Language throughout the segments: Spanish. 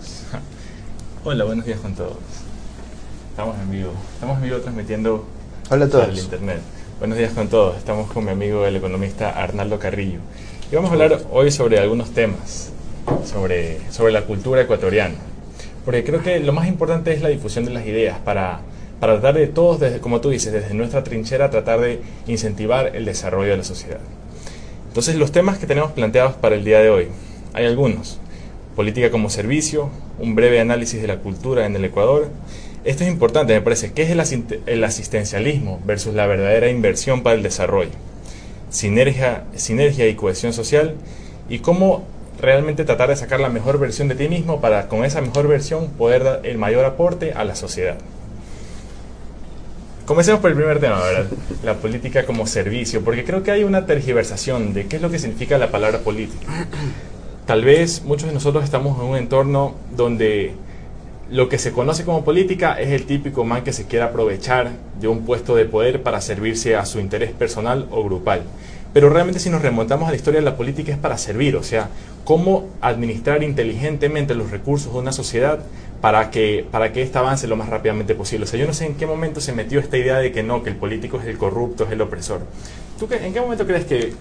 Hola, buenos días con todos. Estamos en vivo. Estamos en vivo transmitiendo Hola a todos. al internet. Buenos días con todos. Estamos con mi amigo el economista Arnaldo Carrillo. Y vamos a hablar hoy sobre algunos temas, sobre, sobre la cultura ecuatoriana. Porque creo que lo más importante es la difusión de las ideas para, para tratar de todos, desde, como tú dices, desde nuestra trinchera, tratar de incentivar el desarrollo de la sociedad. Entonces, los temas que tenemos planteados para el día de hoy, hay algunos. Política como servicio, un breve análisis de la cultura en el Ecuador. Esto es importante, me parece. ¿Qué es el, asist- el asistencialismo versus la verdadera inversión para el desarrollo? Sinergia, sinergia y cohesión social. Y cómo realmente tratar de sacar la mejor versión de ti mismo para con esa mejor versión poder dar el mayor aporte a la sociedad. Comencemos por el primer tema, ¿verdad? La política como servicio, porque creo que hay una tergiversación de qué es lo que significa la palabra política. Tal vez muchos de nosotros estamos en un entorno donde lo que se conoce como política es el típico man que se quiere aprovechar de un puesto de poder para servirse a su interés personal o grupal. Pero realmente si nos remontamos a la historia, la política es para servir, o sea, cómo administrar inteligentemente los recursos de una sociedad para que, para que ésta avance lo más rápidamente posible. O sea, yo no sé en qué momento se metió esta idea de que no, que el político es el corrupto, es el opresor. ¿Tú qué- en qué momento crees que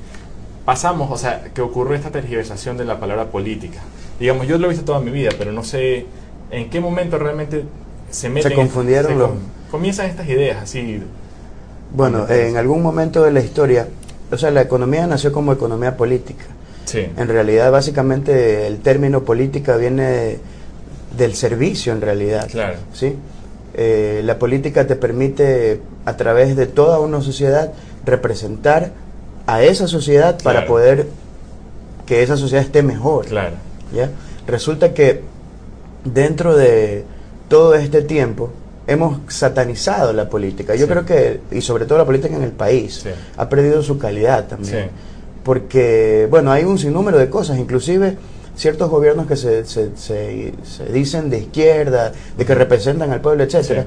pasamos, o sea, que ocurrió esta tergiversación de la palabra política? Digamos, yo lo he visto toda mi vida, pero no sé en qué momento realmente se meten... confundieron se los- com- Comienzan estas ideas así... Bueno, en algún momento de la historia, o sea, la economía nació como economía política. Sí. En realidad, básicamente, el término política viene del servicio, en realidad. Claro. ¿sí? Eh, la política te permite, a través de toda una sociedad, representar a esa sociedad para Claro. poder que esa sociedad esté mejor. Claro. ¿ya? Resulta que dentro de todo este tiempo hemos satanizado la política. Yo Sí. creo que, y sobre todo la política en el país, Sí. ha perdido su calidad también. Sí. Porque, bueno, hay un sinnúmero de cosas, inclusive ciertos gobiernos que se, se, se- se dicen de izquierda, de que representan al pueblo, etcétera.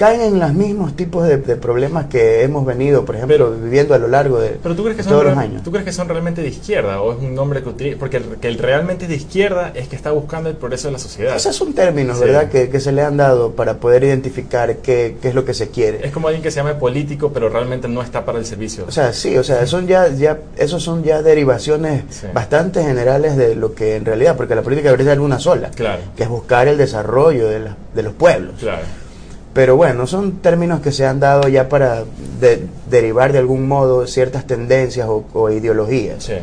Caen en los mismos tipos de, de problemas que hemos venido, por ejemplo, Pero- viviendo a lo largo de, Pero tú crees que de son todos los años. ¿Tú crees que son realmente de izquierda o es un nombre que utiliza? Porque el, que el realmente de izquierda es que está buscando el progreso de la sociedad. Esos son términos, Sí. ¿verdad?, que, que se le han dado para poder identificar qué, qué es lo que se quiere. Es como alguien que se llame político, pero realmente no está para el servicio. O sea, sí, o sea, son ya, ya, esos son ya derivaciones Sí. bastante generales de lo que en realidad, porque la política debería ser una sola, Claro. que es buscar el desarrollo de, la- de los pueblos. Claro. Pero bueno, son términos que se han dado ya para de- derivar de algún modo ciertas tendencias o, o ideologías. Sí.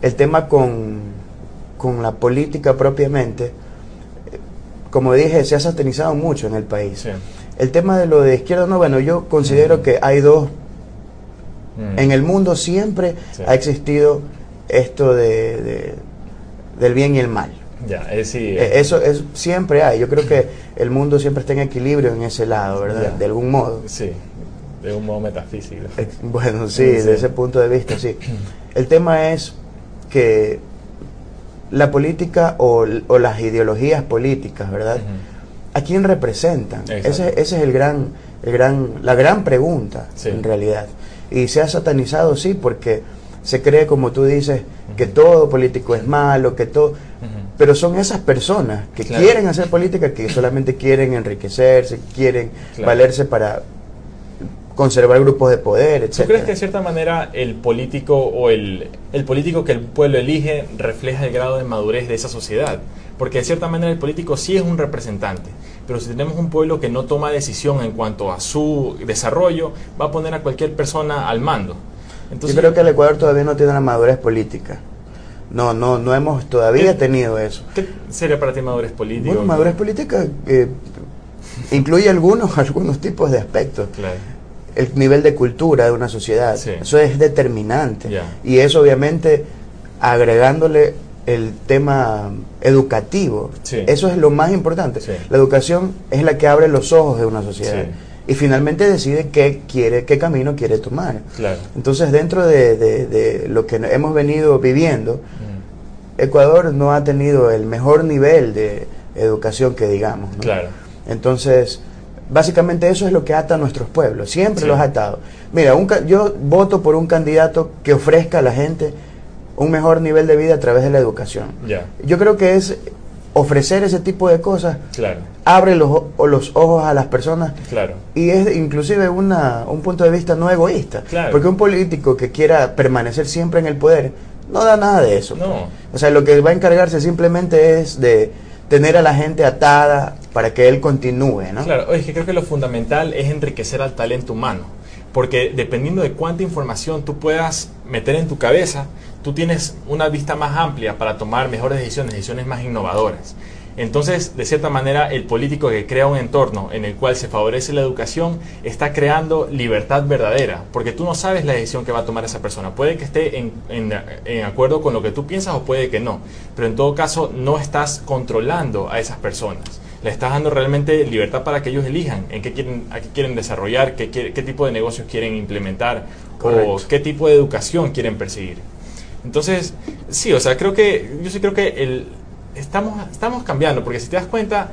El tema con, con la política propiamente, como dije, se ha satanizado mucho en el país. Sí. El tema de lo de izquierda, no, bueno, yo considero Mm. que hay dos. Mm. En el mundo siempre Sí. ha existido esto de, de- del bien y el mal. Ya, sí. Eh, Eso es, siempre hay. Yo creo que el mundo siempre está en equilibrio en ese lado, ¿verdad? De algún modo. Sí. De un modo metafísico. Eh, Bueno, sí, Sí. desde ese punto de vista, sí. El tema es que la política o, o las ideologías políticas, ¿verdad? Ujú. ¿A quién representan? Ese, ese es el gran, el gran, la gran pregunta, Sí. en realidad. Y se ha satanizado, sí, porque se cree, como tú dices, que todo político es malo, que todo... Pero son esas personas que Claro. quieren hacer política, que solamente quieren enriquecerse, quieren Claro. valerse para conservar grupos de poder, etc. ¿Tú crees que de cierta manera el político o el, el político que el pueblo elige refleja el grado de madurez de esa sociedad? Porque de cierta manera el político sí es un representante, pero si tenemos un pueblo que no toma decisión en cuanto a su desarrollo, va a poner a cualquier persona al mando. Entonces, Yo creo que el Ecuador todavía no tiene una madurez política. No, no, no hemos todavía ¿Qué- tenido eso. ¿Qué sería para ti madurez política? Bueno, madurez política eh, incluye algunos, algunos tipos de aspectos. Claro. El nivel de cultura de una sociedad, Sí. eso es determinante. Y eso obviamente agregándole el tema educativo, Sí. eso es lo más importante. Sí. La educación es la que abre los ojos de una sociedad Sí. Y finalmente decide qué quiere, qué camino quiere tomar. Claro. Entonces, dentro de, de- de lo que hemos venido viviendo, Mm, Ecuador no ha tenido el mejor nivel de educación que digamos. ¿no? Claro. Entonces, básicamente eso es lo que ata a nuestros pueblos, siempre Sí. los ha atado. Mira, un yo voto por un candidato que ofrezca a la gente un mejor nivel de vida a través de la educación. Yo creo que es ofrecer ese tipo de cosas, claro, abre los, los ojos a las personas claro. y es inclusive una, un punto de vista no egoísta. Claro. Porque un político que quiera permanecer siempre en el poder no da nada de eso. No. O sea, lo que va a encargarse simplemente es de tener a la gente atada para que él continúe, ¿no? Claro, oye, es que creo que lo fundamental es enriquecer al talento humano, porque dependiendo de cuánta información tú puedas meter en tu cabeza, tú tienes una vista más amplia para tomar mejores decisiones, decisiones más innovadoras. Entonces, de cierta manera, el político que crea un entorno en el cual se favorece la educación está creando libertad verdadera, porque tú no sabes la decisión que va a tomar esa persona. Puede que esté en, en- en acuerdo con lo que tú piensas o puede que no, pero en todo caso no estás controlando a esas personas. Le estás dando realmente libertad para que ellos elijan en qué quieren, a qué quieren desarrollar, qué, tipo de negocios quieren implementar Correcto. o qué tipo de educación quieren perseguir. Entonces, sí, o sea, creo que, yo sí creo que el, estamos, estamos cambiando, porque si te das cuenta,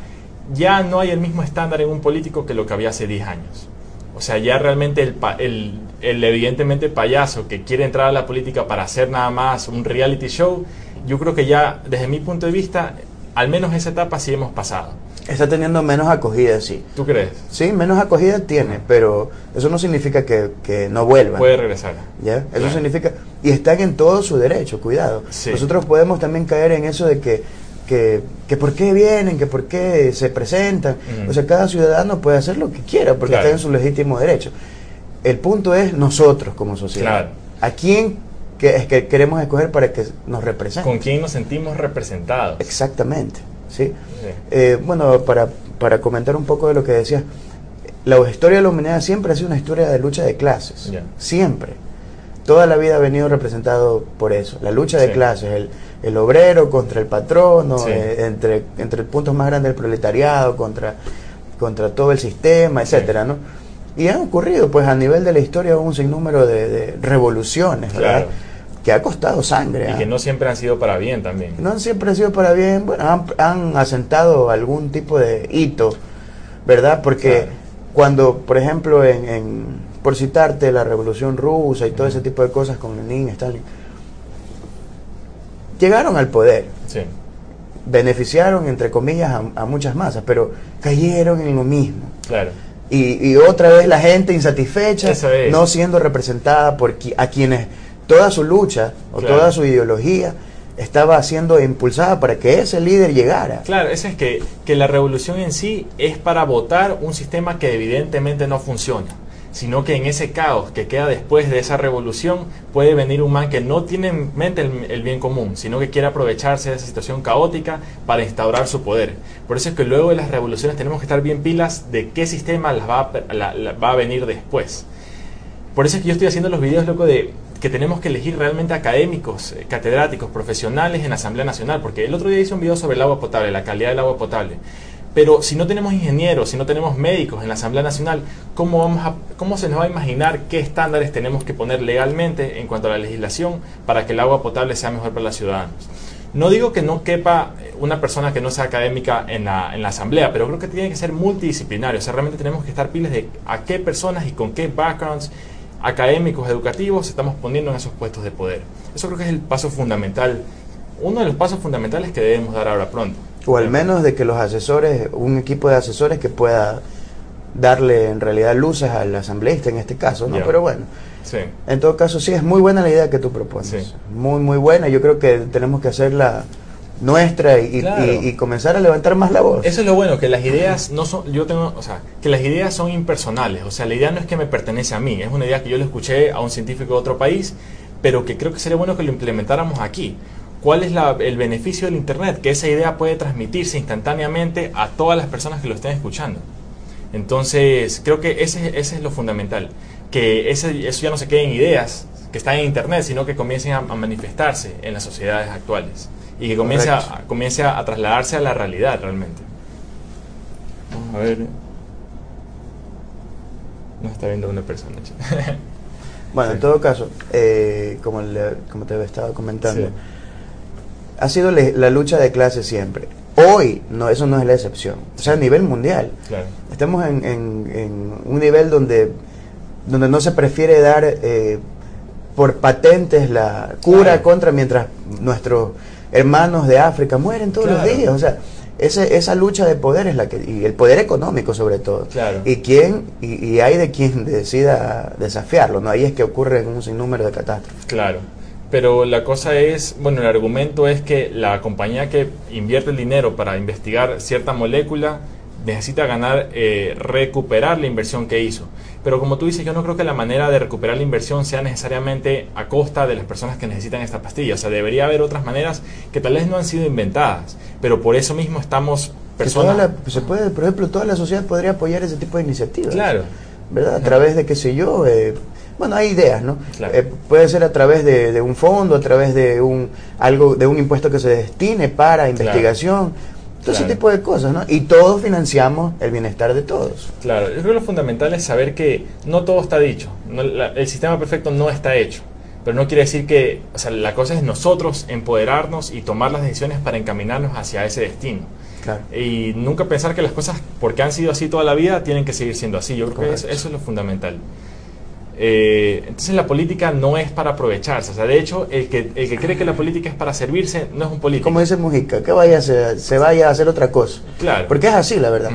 ya no hay el mismo estándar en un político que lo que había hace 10 años. O sea, ya realmente el, el, el evidentemente payaso que quiere entrar a la política para hacer nada más un reality show, yo creo que ya, desde mi punto de vista, al menos esa etapa sí hemos pasado. Está teniendo menos acogida, sí. ¿Tú crees? Sí, menos acogida tiene, pero eso no significa que, que no vuelvan. Puede regresar. ¿Ya? Eso Claro. significa, y están en todo su derecho, cuidado. Sí. Nosotros podemos también caer en eso de que, que, que por qué vienen, que por qué se presentan. Ujú. O sea, cada ciudadano puede hacer lo que quiera porque Claro. está en su legítimo derecho. El punto es nosotros como sociedad. Claro. ¿A quién que, es que queremos escoger para que nos represente? ¿Con quién nos sentimos representados? Exactamente. ¿Sí? Sí. Eh, bueno, para, para comentar un poco de lo que decías, la historia de la humanidad siempre ha sido una historia de lucha de clases. Siempre. Toda la vida ha venido representado por eso. La lucha de Sí. clases, el, el obrero contra el patrono, Sí. eh, entre, entre puntos más grandes del proletariado, contra, contra todo el sistema, etcétera, ¿no? Y han ocurrido, pues, a nivel de la historia un sinnúmero de, de revoluciones, ¿verdad? Que ha costado sangre. Y ¿ah? que no siempre han sido para bien también. no siempre ha sido para bien, bueno, han, han asentado algún tipo de hito, ¿verdad? Porque Claro. cuando, por ejemplo, en, en- por citarte la Revolución Rusa y todo ese tipo de cosas con Lenin, Stalin, llegaron al poder, Sí. beneficiaron, entre comillas, a, a muchas masas, pero cayeron en lo mismo. Claro. Y, y otra vez la gente insatisfecha, es. no siendo representada por qui- a quienes toda su lucha o Claro. toda su ideología estaba siendo impulsada para que ese líder llegara. Claro, eso es que, que la revolución en sí es para votar un sistema que evidentemente no funciona, sino que en ese caos que queda después de esa revolución puede venir un man que no tiene en mente el, el bien común, sino que quiere aprovecharse de esa situación caótica para instaurar su poder. Por eso es que luego de las revoluciones tenemos que estar bien pilas de qué sistema las va la- va a venir después. Por eso es que yo estoy haciendo los videos, loco, de que tenemos que elegir realmente académicos, eh, catedráticos, profesionales en la Asamblea Nacional, porque el otro día hice un video sobre el agua potable, la calidad del agua potable. Pero si no tenemos ingenieros, si no tenemos médicos en la Asamblea Nacional, ¿cómo, vamos a, ¿cómo se nos va a imaginar qué estándares tenemos que poner legalmente en cuanto a la legislación para que el agua potable sea mejor para los ciudadanos? No digo que no quepa una persona que no sea académica en la, en la asamblea, pero creo que tiene que ser multidisciplinario. O sea, realmente tenemos que estar piles de a qué personas y con qué backgrounds académicos, educativos estamos poniendo en esos puestos de poder. Eso creo que es el paso fundamental, uno de los pasos fundamentales que debemos dar ahora pronto. O al menos de que los asesores, un equipo de asesores que pueda darle en realidad luces al asambleísta en este caso, ¿no? Pero bueno, Sí, en todo caso sí, es muy buena la idea que tú propones. Sí. Muy, muy buena. Yo creo que tenemos que hacerla nuestra y, y- Claro. y- y comenzar a levantar más la voz. Eso es lo bueno, que las ideas no son, yo tengo, o sea, que las ideas son impersonales, o sea, la idea no es que me pertenece a mí, es una idea que yo le escuché a un científico de otro país, pero que creo que sería bueno que lo implementáramos aquí. ¿Cuál es la- el beneficio del Internet? Que esa idea puede transmitirse instantáneamente a todas las personas que lo estén escuchando. Entonces, creo que ese, ese es lo fundamental, que ese, eso ya no se quede en ideas que están en Internet, sino que comiencen a, a manifestarse en las sociedades actuales y que comience, a, comience a, trasladarse a la realidad realmente. Vamos a ver. No está viendo una persona. Bueno, en todo caso, eh, como, le- como te estaba comentando, Sí. ha sido le- la lucha de clases siempre. Hoy, no, eso no es la excepción. O sea, a nivel mundial. Claro. Estamos en, en- en un nivel donde, donde no se prefiere dar eh, por patentes la cura contra mientras nuestros hermanos de África mueren todos los días. O sea, esa lucha de poder es la que, y el poder económico sobre todo. Claro. Y quién, y, hay de quien decida desafiarlo, ¿no? Ahí es que ocurre un sinnúmero de catástrofes. Claro. Pero la cosa es, bueno, el argumento es que la compañía que invierte el dinero para investigar cierta molécula necesita ganar, eh, recuperar la inversión que hizo. Pero como tú dices, yo no creo que la manera de recuperar la inversión sea necesariamente a costa de las personas que necesitan esta pastilla. O sea, debería haber otras maneras que tal vez no han sido inventadas, pero por eso mismo estamos personas... se puede, por ejemplo, toda la sociedad podría apoyar ese tipo de iniciativas. Claro. ¿Verdad? A través de, qué sé yo, eh, bueno, hay ideas, ¿no? Eh, puede ser a través de, un fondo, a través de un algo de un impuesto que se destine para investigación, todo ese tipo de cosas, ¿no? Y todos financiamos el bienestar de todos. Claro, yo creo que lo fundamental es saber que no todo está dicho, el sistema perfecto no está hecho, pero no quiere decir que, o sea, la cosa es nosotros empoderarnos y tomar las decisiones para encaminarnos hacia ese destino. Claro. Y nunca pensar que las cosas, porque han sido así toda la vida, tienen que seguir siendo así. Yo creo que eso, eso es lo fundamental. Eh, entonces la política no es para aprovecharse. O sea, de hecho, el que, el que cree que la política es para servirse no es un político. Como dice Mujica, que vaya se vaya a hacer otra cosa. Claro. Porque es así, la verdad.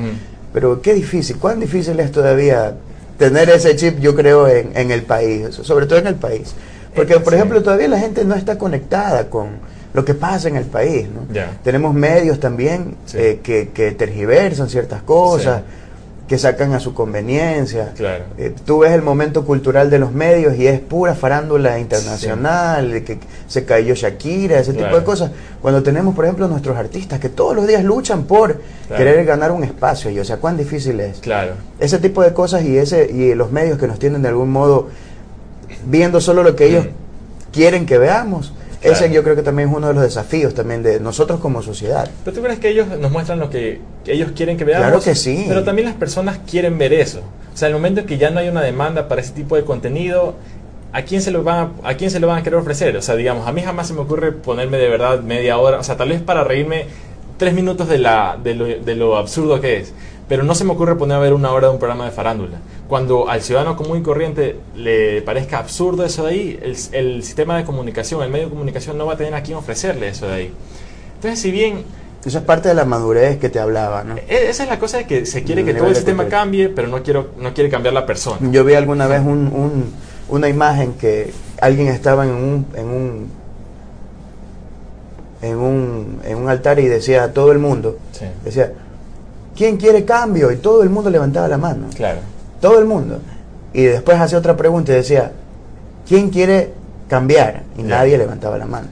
Pero qué difícil, cuán difícil es todavía tener ese chip, yo creo, en, en el país, sobre todo en el país. Porque, por ejemplo, todavía la gente no está conectada con lo que pasa en el país. ¿no? Tenemos medios también eh, que, que, tergiversan ciertas cosas que sacan a su conveniencia. Claro. Eh, tú ves el momento cultural de los medios y es pura farándula internacional, de que se cayó Shakira, ese tipo de cosas. Cuando tenemos, por ejemplo, nuestros artistas que todos los días luchan por querer ganar un espacio, y o sea, cuán difícil es. Claro. Ese tipo de cosas y ese y los medios que nos tienen de algún modo viendo solo lo que ellos mm. quieren que veamos ese yo creo que también es uno de los desafíos también de nosotros como sociedad. Pero tú crees que ellos nos muestran lo que ellos quieren que veamos. Claro que sí. Pero también las personas quieren ver eso. O sea, el momento en que ya no hay una demanda para ese tipo de contenido, ¿a quién se lo van a, a quién se lo van a querer ofrecer? O sea, digamos, a mí jamás se me ocurre ponerme de verdad media hora, o sea, tal vez para reírme tres minutos de, la, de, lo, de lo absurdo que es. Pero no se me ocurre poner a ver una hora de un programa de farándula cuando al ciudadano común y corriente le parezca absurdo eso de ahí, el, sistema de comunicación, el medio de comunicación no va a tener a quién ofrecerle eso de ahí. Entonces, si bien... Eso es parte de la madurez que te hablaba, ¿no? E, esa es la cosa de que se quiere que todo el sistema cambie, pero no, quiero, no quiere cambiar la persona. Yo vi alguna vez un, una imagen que alguien estaba en un, en un en un, en un altar y decía a todo el mundo, decía, ¿quién quiere cambio? Y todo el mundo levantaba la mano. Claro todo el mundo. Y después hacía otra pregunta y decía, ¿quién quiere cambiar? Y nadie levantaba la mano.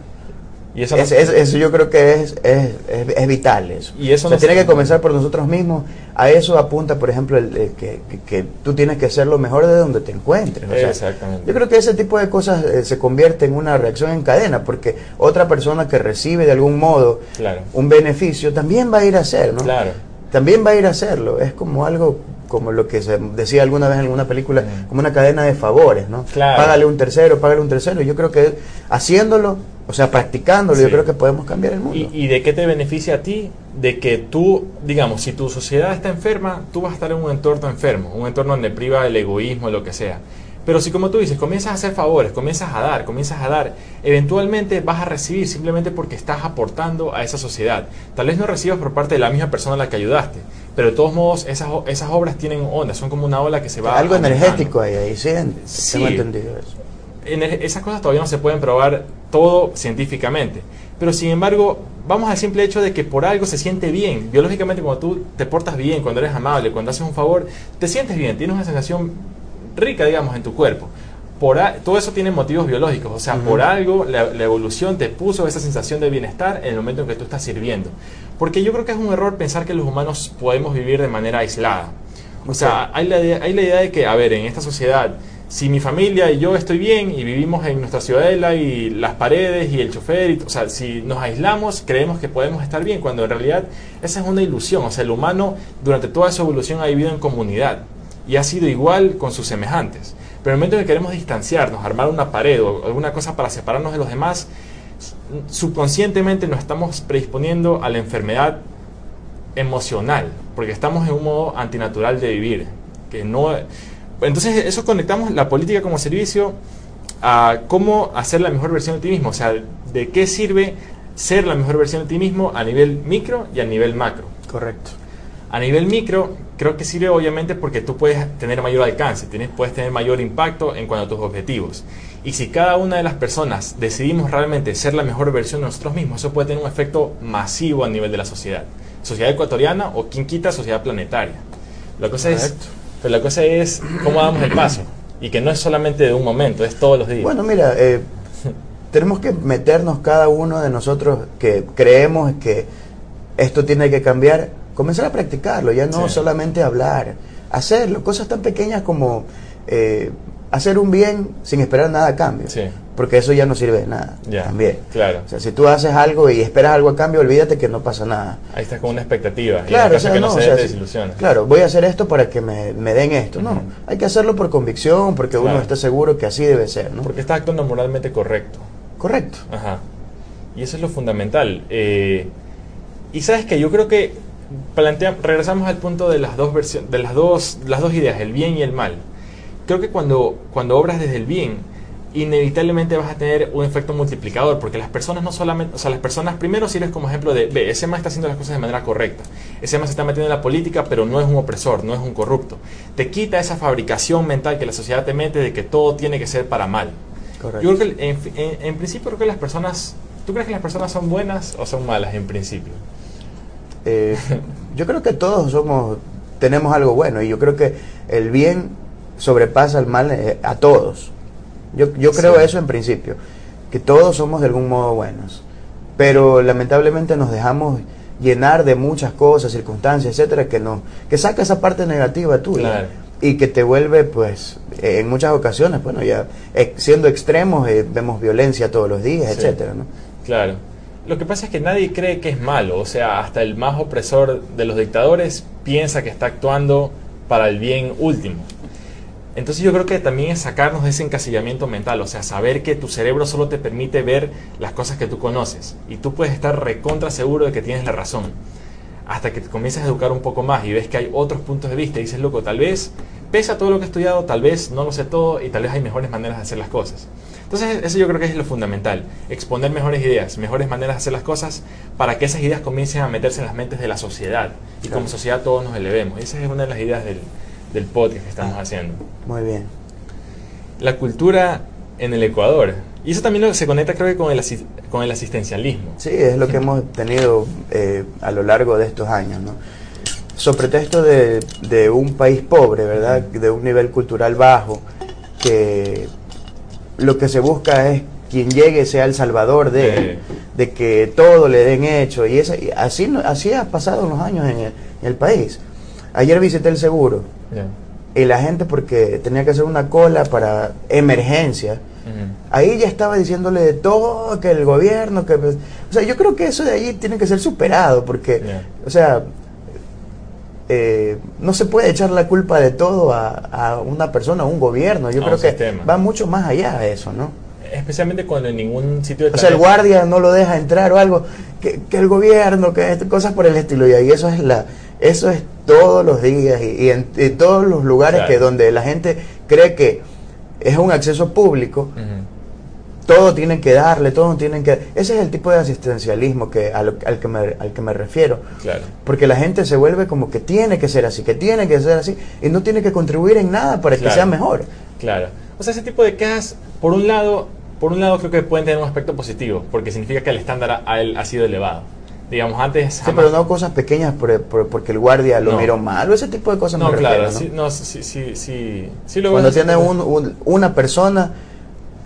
Y eso, eso, yo creo que es, es, es, vital eso. Y eso se tiene que comenzar por nosotros mismos. A eso apunta, por ejemplo, el, que, que, tú tienes que ser lo mejor de donde te encuentres. Exactamente. Yo creo que ese tipo de cosas eh, se convierte en una reacción en cadena, porque otra persona que recibe de algún modo un beneficio también va a ir a hacer, ¿no? Claro. También va a ir a hacerlo. Es como algo como lo que se decía alguna vez en alguna película, como una cadena de favores, ¿no? Págale un tercero, págale un tercero. Yo creo que haciéndolo, o sea, practicándolo, yo creo que podemos cambiar el mundo. ¿Y, de qué te beneficia a ti? De que tú, digamos, si tu sociedad está enferma, tú vas a estar en un entorno enfermo, un entorno donde priva el egoísmo, lo que sea. Pero si como tú dices, comienzas a hacer favores, comienzas a dar, comienzas a dar, eventualmente vas a recibir simplemente porque estás aportando a esa sociedad. Tal vez no recibas por parte de la misma persona a la que ayudaste, pero de todos modos esas, esas obras tienen ondas, son como una ola que se va... Algo energético ahí, ahí sí, tengo entendido eso. En esas cosas todavía no se pueden probar todo científicamente. Pero sin embargo, vamos al simple hecho de que por algo se siente bien. Biológicamente, cuando tú te portas bien, cuando eres amable, cuando haces un favor, te sientes bien, tienes una sensación rica, digamos, en tu cuerpo. Por todo eso tiene motivos biológicos, o sea, por algo la, evolución te puso esa sensación de bienestar en el momento en que tú estás sirviendo. Porque yo creo que es un error pensar que los humanos podemos vivir de manera aislada. O sea, hay la, hay la idea de que, a ver, en esta sociedad, si mi familia y yo estoy bien y vivimos en nuestra ciudadela y las paredes y el chofer, y, o sea, si nos aislamos creemos que podemos estar bien, cuando en realidad esa es una ilusión. O sea, el humano durante toda su evolución ha vivido en comunidad y ha sido igual con sus semejantes. Pero en el momento en que queremos distanciarnos, armar una pared o alguna cosa para separarnos de los demás, subconscientemente nos estamos predisponiendo a la enfermedad emocional, porque estamos en un modo antinatural de vivir, que no entonces eso conectamos la política como servicio a cómo hacer la mejor versión de ti mismo, o sea, de qué sirve ser la mejor versión de ti mismo a nivel micro y a nivel macro. Correcto. A nivel micro, creo que sirve obviamente porque tú puedes tener mayor alcance, tienes, puedes tener mayor impacto en cuanto a tus objetivos. Y si cada una de las personas decidimos realmente ser la mejor versión de nosotros mismos, eso puede tener un efecto masivo a nivel de la sociedad. Sociedad ecuatoriana o quien quita sociedad planetaria. La cosa es, pero la cosa es cómo damos el paso. Y que no es solamente de un momento, es todos los días. Bueno, mira, eh, tenemos que meternos cada uno de nosotros que creemos que esto tiene que cambiar comenzar a practicarlo, ya no solamente hablar, hacerlo, cosas tan pequeñas como eh, hacer un bien sin esperar nada a cambio. Porque eso ya no sirve de nada. también. Claro. O sea, si tú haces algo y esperas algo a cambio, olvídate que no pasa nada. Ahí estás con una expectativa. Claro, o sea, que no, Claro, voy a hacer esto para que me, den esto. No, hay que hacerlo por convicción, porque uno está seguro que así debe ser. ¿no? Porque está actuando moralmente correcto. Correcto. Ajá. Y eso es lo fundamental. Eh, y sabes que yo creo que plantea, regresamos al punto de las dos versiones, de las dos, las dos ideas, el bien y el mal. Creo que cuando, cuando obras desde el bien, inevitablemente vas a tener un efecto multiplicador, porque las personas no solamente, o sea, las personas primero sirves como ejemplo de, ve, ese más está haciendo las cosas de manera correcta, ese más se está metiendo en la política, pero no es un opresor, no es un corrupto. Te quita esa fabricación mental que la sociedad te mete de que todo tiene que ser para mal. Yo creo que en, en principio creo que las personas, ¿tú crees que las personas son buenas o son malas en principio? Eh, yo creo que todos somos, tenemos algo bueno y yo creo que el bien sobrepasa el mal eh, a todos. Yo, yo creo eso en principio, que todos somos de algún modo buenos, pero lamentablemente nos dejamos llenar de muchas cosas, circunstancias, etcétera, que no, que saca esa parte negativa tuya y que te vuelve, pues, en muchas ocasiones, bueno, ya eh, siendo extremos vemos violencia todos los días, etcétera, ¿no? Claro. Lo que pasa es que nadie cree que es malo, o sea, hasta el más opresor de los dictadores piensa que está actuando para el bien último. Entonces yo creo que también es sacarnos de ese encasillamiento mental, o sea, saber que tu cerebro solo te permite ver las cosas que tú conoces y tú puedes estar recontra seguro de que tienes la razón. Hasta que comienzas a educar un poco más y ves que hay otros puntos de vista y dices, loco, tal vez, pese a todo lo que he estudiado, tal vez no lo sé todo y tal vez hay mejores maneras de hacer las cosas. Entonces, eso yo creo que es lo fundamental, exponer mejores ideas, mejores maneras de hacer las cosas para que esas ideas comiencen a meterse en las mentes de la sociedad y como sociedad todos nos elevemos. Esa es una de las ideas del, del podcast que estamos haciendo. Muy bien. La cultura en el Ecuador. Y eso también se conecta creo que con el, con el asistencialismo. Sí, es lo que hemos tenido eh, a lo largo de estos años, ¿no? Sobre pretexto de, de un país pobre, ¿verdad? De un nivel cultural bajo, que lo que se busca es quien llegue sea el salvador de, de que todo le den hecho. Y, así, así ha pasado los años en el, país. Ayer visité el seguro y la gente porque tenía que hacer una cola para emergencia. Ahí ya estaba diciéndole de todo, que el gobierno, que... O sea, yo creo que eso de ahí tiene que ser superado, porque, o sea, eh, no se puede echar la culpa de todo a, una persona, a un gobierno. Yo creo que va mucho más allá de eso, ¿no? Especialmente cuando en ningún sitio de O sea, el guardia no lo deja entrar o algo, que, el gobierno, que cosas por el estilo. Y ahí eso es la eso es todos los días y, en, todos los lugares que donde la gente cree que es un acceso público, todo tienen que darle, todo tienen que... Ese es el tipo de asistencialismo que, al, que me, al que me refiero. Claro. Porque la gente se vuelve como que tiene que ser así, que tiene que ser así, y no tiene que contribuir en nada para que sea mejor. Claro. O sea, ese tipo de quejas, por un lado, por un lado creo que pueden tener un aspecto positivo, porque significa que el estándar a él ha sido elevado. Digamos, antes... Sí, pero no cosas pequeñas porque el guardia lo miró mal, o ese tipo de cosas no, claro, Sí, no, sí, sí, sí, Cuando tiene un, una persona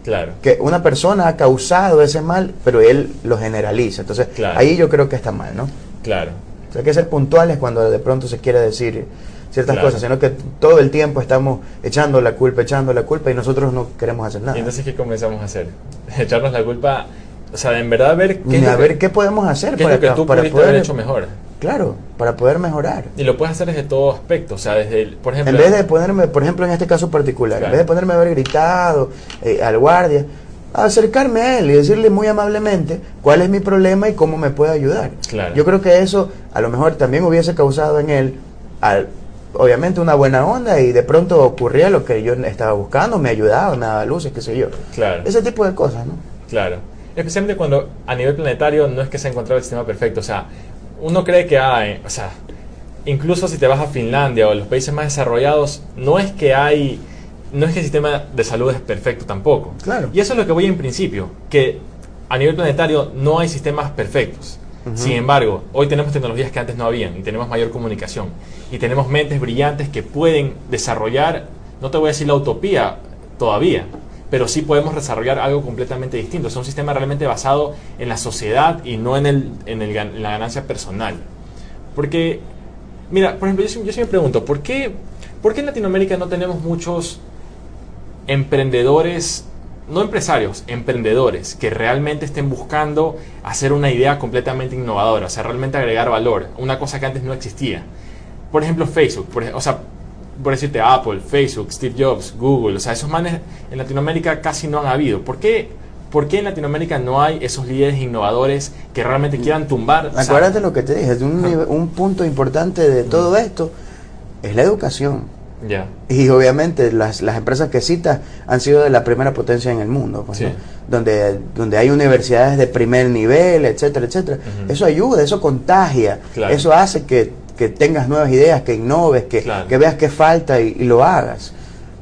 Claro. Que una persona ha causado ese mal, pero él lo generaliza. Entonces, ahí yo creo que está mal, ¿no? Claro. O sea, hay que ser puntuales cuando de pronto se quiere decir ciertas cosas, sino que todo el tiempo estamos echando la culpa, echando la culpa y nosotros no queremos hacer nada. ¿Y entonces qué comenzamos a hacer? Echarnos la culpa, o sea, en verdad ver qué, a ver qué podemos hacer para, que tú para poder haber hecho mejor. Claro, para poder mejorar. Y lo puedes hacer desde todo aspecto, o sea, desde, por ejemplo... En vez de ponerme, por ejemplo, en este caso particular, en vez de ponerme a haber gritado eh, al guardia, acercarme a él y decirle muy amablemente cuál es mi problema y cómo me puede ayudar. Claro. Yo creo que eso a lo mejor también hubiese causado en él, al obviamente una buena onda y de pronto ocurría lo que yo estaba buscando, me ayudaba, me daba luces, qué sé yo. Claro. Ese tipo de cosas, ¿no? Claro. Especialmente cuando a nivel planetario no es que se ha encontrado el sistema perfecto. O sea, uno cree que hay, o sea, incluso si te vas a Finlandia o los países más desarrollados, no es que hay, no es que el sistema de salud es perfecto tampoco. Claro. Y eso es lo que voy en principio, que a nivel planetario no hay sistemas perfectos. Sin embargo, hoy tenemos tecnologías que antes no habían y tenemos mayor comunicación y tenemos mentes brillantes que pueden desarrollar, no te voy a decir la utopía todavía, pero sí podemos desarrollar algo completamente distinto. Es un sistema realmente basado en la sociedad y no en, el, en, el, la ganancia personal. Porque, mira, por ejemplo, yo, yo me pregunto, ¿por qué, ¿por qué en Latinoamérica no tenemos muchos emprendedores no empresarios, emprendedores que realmente estén buscando hacer una idea completamente innovadora, o sea, realmente agregar valor, una cosa que antes no existía. Por ejemplo, Facebook, por, o sea, por decirte Apple, Facebook, Steve Jobs, Google, o sea, esos manes en Latinoamérica casi no han habido. ¿Por qué, por qué en Latinoamérica no hay esos líderes innovadores que realmente quieran tumbar? Acuérdate lo que te dije, un, un punto importante de todo esto es la educación. Y obviamente las, las, empresas que citas han sido de la primera potencia en el mundo, pues, donde, donde hay universidades de primer nivel, etcétera, etcétera. Eso ayuda, eso contagia, eso hace que, que, tengas nuevas ideas, que innoves, que, que veas qué falta y, lo hagas.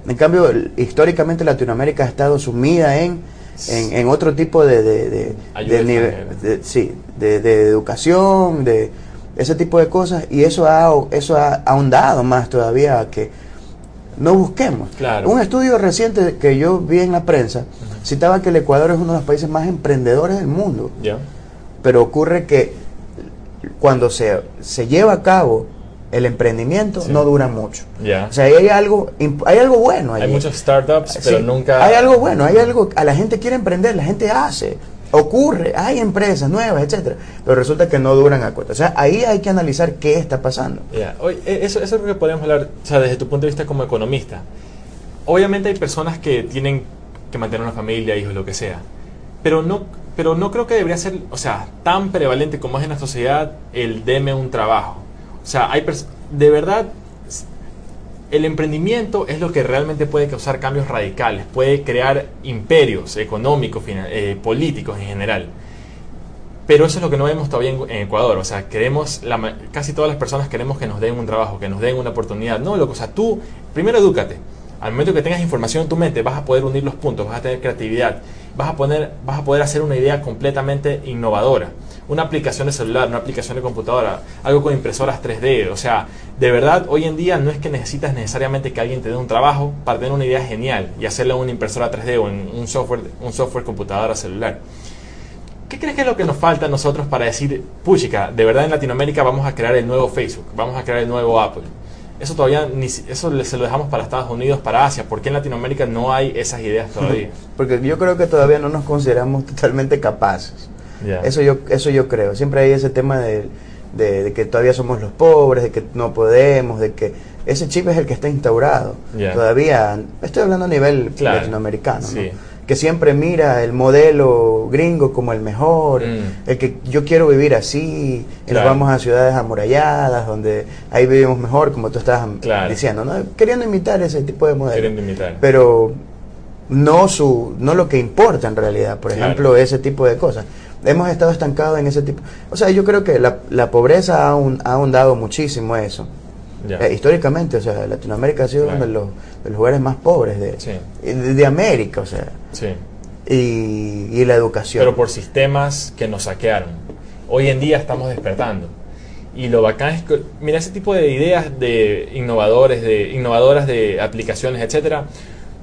En cambio, históricamente Latinoamérica ha estado sumida en, en, otro tipo de, de, de, nivel, sí, de, educación, de ese tipo de cosas, y eso ha, eso ha ahondado más todavía que no busquemos. Un estudio reciente que yo vi en la prensa citaba que el Ecuador es uno de los países más emprendedores del mundo. Pero ocurre que cuando se, se lleva a cabo el emprendimiento no dura mucho. O sea, hay algo, hay algo bueno. Hay muchos startups, pero nunca... Hay algo bueno, hay algo... A la gente quiere emprender, la gente hace ocurre, hay empresas nuevas, etcétera, pero resulta que no duran a cuenta. O sea, ahí hay que analizar qué está pasando. E, eso, eso, es lo que podemos hablar, o sea, desde tu punto de vista como economista. Obviamente hay personas que tienen que mantener una familia, hijos, lo que sea, pero no, pero no creo que debería ser, o sea, tan prevalente como es en la sociedad el deme un trabajo. O sea, hay de verdad el emprendimiento es lo que realmente puede causar cambios radicales, puede crear imperios económicos, eh, políticos en general. Pero eso es lo que no vemos todavía en, Ecuador. O sea, queremos, casi todas las personas queremos que nos den un trabajo, que nos den una oportunidad. No, loco, o sea, tú primero edúcate. Al momento que tengas información en tu mente, vas a poder unir los puntos, vas a tener creatividad, vas a, poner, vas a poder hacer una idea completamente innovadora una aplicación de celular, una aplicación de computadora, algo con impresoras 3D. O sea, de verdad, hoy en día no es que necesitas necesariamente que alguien te dé un trabajo para tener una idea genial y hacerla una impresora 3D o en un software, un software computadora celular. ¿Qué crees que es lo que nos falta a nosotros para decir, puchica, de verdad en Latinoamérica vamos a crear el nuevo Facebook, vamos a crear el nuevo Apple? Eso todavía ni, eso se lo dejamos para Estados Unidos, para Asia. ¿Por qué en Latinoamérica no hay esas ideas todavía? Porque yo creo que todavía no nos consideramos totalmente capaces. Eso, yo, eso yo creo. Siempre hay ese tema de, de, que todavía somos los pobres, de que no podemos, de que ese chip es el que está instaurado. Todavía, estoy hablando a nivel latinoamericano, que siempre mira el modelo gringo como el mejor, mm. el que yo quiero vivir así, y nos vamos a ciudades amuralladas, donde ahí vivimos mejor, como tú estabas diciendo, ¿no? queriendo imitar ese tipo de modelo. Queriendo imitar. Pero no, su, no lo que importa en realidad, por ejemplo, ese tipo de cosas hemos estado estancados en ese tipo. O sea, yo creo que la, la pobreza ha, ha ahondado muchísimo eso. Eh, históricamente, o sea, Latinoamérica ha sido uno de los, de los, lugares más pobres de, de, América, o sea. Sí. Y, y, la educación. Pero por sistemas que nos saquearon. Hoy en día estamos despertando. Y lo bacán es que, mira, ese tipo de ideas de innovadores, de innovadoras de aplicaciones, etcétera,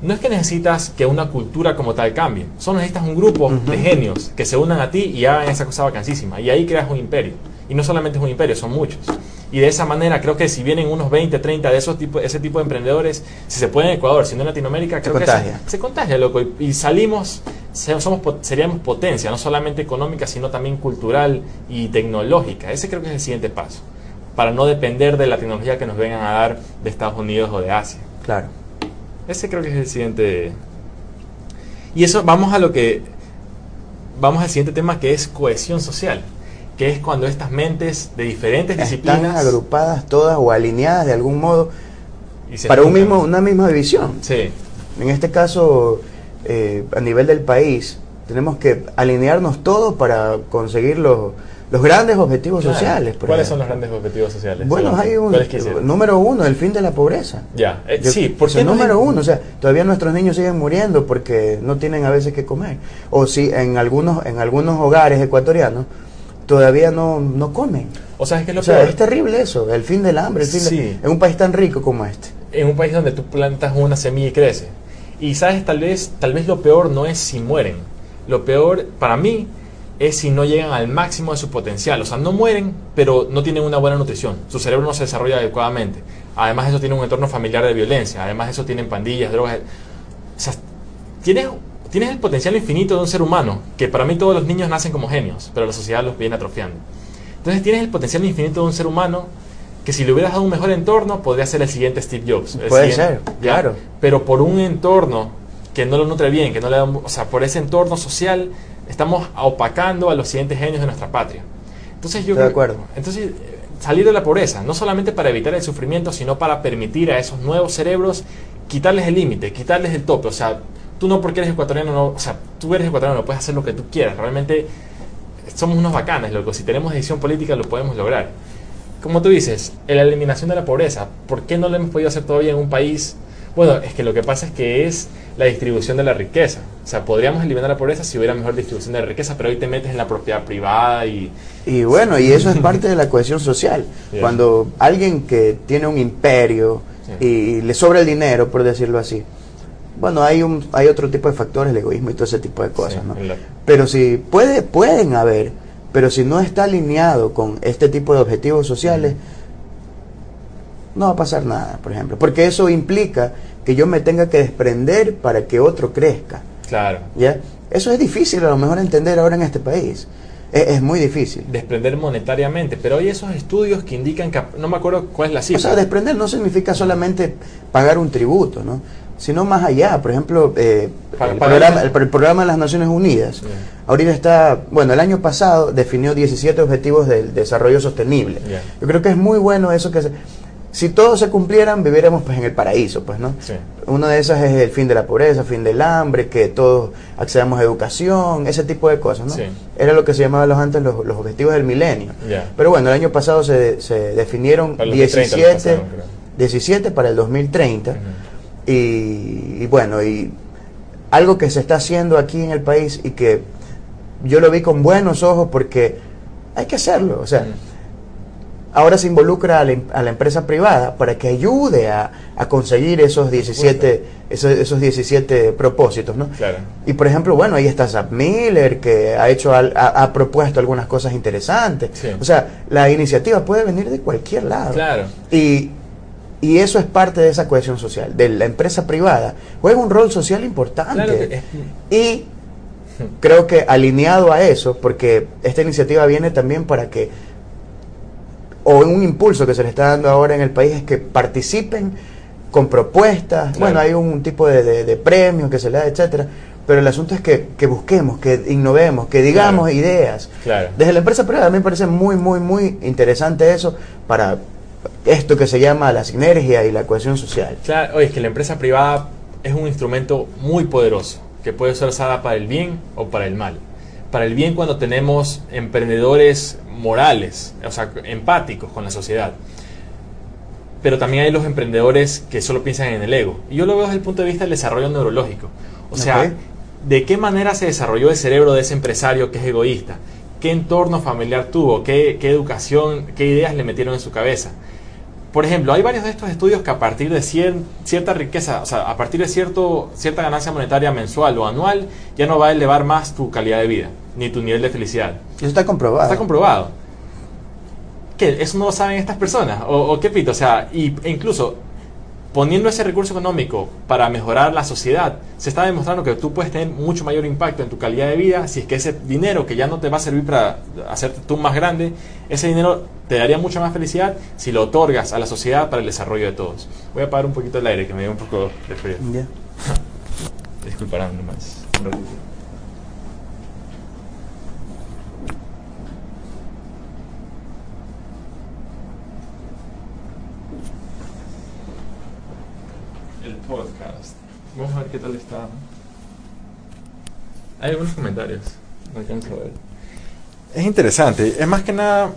no es que necesitas que una cultura como tal cambie, solo necesitas un grupo de genios que se unan a ti y hagan esa cosa vacancísima. Y ahí creas un imperio. Y no solamente es un imperio, son muchos. Y de esa manera creo que si vienen unos 20, 30 de esos tipo, ese tipo de emprendedores, si se puede en Ecuador, si no en Latinoamérica, creo se contagia. que se, se, contagia, loco. Y, salimos, somos, seríamos potencia, no solamente económica, sino también cultural y tecnológica. Ese creo que es el siguiente paso, para no depender de la tecnología que nos vengan a dar de Estados Unidos o de Asia. Claro. Ese creo que es el siguiente. Y eso, vamos a lo que. Vamos al siguiente tema que es cohesión social. Que es cuando estas mentes de diferentes Están disciplinas agrupadas todas o alineadas de algún modo para un mismo, una misma visión. Sí, En este caso, eh, a nivel del país, tenemos que alinearnos todos para conseguir los, los grandes objetivos claro. sociales. ¿Cuáles son los grandes objetivos sociales? Bueno, hay un número uno, el fin de la pobreza. Ya, eh, Yo- sí, ¿por eso qué es no número hay- uno, o sea, todavía nuestros niños siguen muriendo porque no tienen a veces que comer. O si en algunos, en algunos hogares ecuatorianos todavía no, no comen. O sea, es que es lo O sea, peor. es terrible eso, el fin del hambre, el fin de- Sí. en un país tan rico como este. en un país donde tú plantas una semilla y crece. Y sabes, tal vez, tal vez lo peor no es si mueren. Lo peor para mí es si no llegan al máximo de su potencial. O sea, no mueren, pero no tienen una buena nutrición. Su cerebro no se desarrolla adecuadamente. Además, eso tiene un entorno familiar de violencia. Además, eso tienen pandillas, drogas. O sea, tienes, tienes el potencial infinito de un ser humano, que para mí todos los niños nacen como genios, pero la sociedad los viene atrofiando. Entonces tienes el potencial infinito de un ser humano que si le hubieras dado un mejor entorno podría ser el siguiente Steve Jobs. Puede siguiente- ser, ¿ya? claro. Pero por un entorno que no lo nutre bien, que no le da, o sea, por ese entorno social estamos opacando a los siguientes genios de nuestra patria. Entonces yo Estoy de acuerdo. entonces salir de la pobreza, no solamente para evitar el sufrimiento, sino para permitir a esos nuevos cerebros quitarles el límite, quitarles el tope, o sea, tú no porque eres ecuatoriano, no, o sea, tú eres ecuatoriano, puedes hacer lo que tú quieras, realmente somos unos bacanes, loco. Si tenemos decisión política lo podemos lograr. Como tú dices, en la eliminación de la pobreza, ¿por qué no lo hemos podido hacer todavía en un país? Bueno, es que lo que pasa es que es la distribución de la riqueza. O sea, podríamos eliminar la pobreza si hubiera mejor distribución de la riqueza, pero hoy te metes en la propiedad privada y... Y bueno, y eso es parte de la cohesión social. Yeah. Cuando alguien que tiene un imperio y le sobra el dinero, por decirlo así, bueno, hay un hay otro tipo de factores, el egoísmo y todo ese tipo de cosas, Sí, ¿no? Pero si puede pueden haber, pero si no está alineado con este tipo de objetivos sociales, no va a pasar nada, por ejemplo, porque eso implica que yo me tenga que desprender para que otro crezca. Claro. ¿Ya? Eso es difícil a lo mejor entender ahora en este país. Es, es muy difícil. Desprender monetariamente. Pero hay esos estudios que indican que... No me acuerdo cuál es la O cifra. sea, desprender no significa solamente pagar un tributo, ¿no? Sino más allá. Por ejemplo, eh, Para- el, programa, el, el programa de las Naciones Unidas. Ahorita está, bueno, el año pasado definió 17 objetivos del desarrollo sostenible. Yo creo que es muy bueno eso que se- si todos se cumplieran, viviéramos pues en el paraíso, pues, ¿no? Sí. Una de esas es el fin de la pobreza, fin del hambre, que todos accedamos a educación, ese tipo de cosas, ¿no? Sí. Era lo que se llamaba los antes los, los objetivos del milenio. Pero bueno, el año pasado se, se definieron Para el 2030 los 17, pasaron, creo. 17 para el 2030. Ujú. Y, y bueno, y algo que se está haciendo aquí en el país y que yo lo vi con buenos ojos porque hay que hacerlo. O sea, Ujú. ahora se involucra a la, em- a la empresa privada para que ayude a, a conseguir esos 17, esos, esos 17 propósitos, ¿no? Claro. Y por ejemplo, bueno, ahí está Zap Miller, que ha hecho al- ha, ha propuesto algunas cosas interesantes. Sí. O sea, la iniciativa puede venir de cualquier lado. Claro. Y, y eso es parte de esa cohesión social, de la empresa privada. Juega un rol social importante. Claro que es- Y creo que alineado a eso, porque esta iniciativa viene también para que, o un impulso que se le está dando ahora en el país, es que participen con propuestas. Claro. Bueno, hay un tipo de, de, de premios que se le da, etcétera. Pero el asunto es que, que busquemos, que innovemos, que digamos Claro. ideas. Claro. Desde la empresa privada a mí me parece muy, muy, muy interesante eso para esto que se llama la sinergia y la cohesión social. Claro, oye, es que la empresa privada es un instrumento muy poderoso que puede ser usada para el bien o para el mal. Para el bien cuando tenemos emprendedores morales, o sea, empáticos con la sociedad. Pero también hay los emprendedores que solo piensan en el ego. Y yo lo veo desde el punto de vista del desarrollo neurológico. O sea. ¿de qué manera se desarrolló el cerebro de ese empresario que es egoísta? ¿Qué entorno familiar tuvo? ¿Qué, qué educación, qué ideas le metieron en su cabeza? Por ejemplo, hay varios de estos estudios que a partir de cier- cierta riqueza, o sea, a partir de cierto, cierta ganancia monetaria mensual o anual, ya no va a elevar más tu calidad de vida, ni tu nivel de felicidad. Eso está comprobado. Está comprobado. ¿Qué? ¿Eso no lo saben estas personas? ¿O, o qué pito? O sea, y, e incluso poniendo ese recurso económico para mejorar la sociedad, se está demostrando que tú puedes tener mucho mayor impacto en tu calidad de vida si es que ese dinero que ya no te va a servir para hacerte tú más grande, ese dinero te daría mucha más felicidad si lo otorgas a la sociedad para el desarrollo de todos. Voy a apagar un poquito el aire que me dio un poco de frío. Disculparán nomás. Podcast. Vamos a ver qué tal está. Hay algunos comentarios. No alcanzo a ver. Es interesante. Es más que nada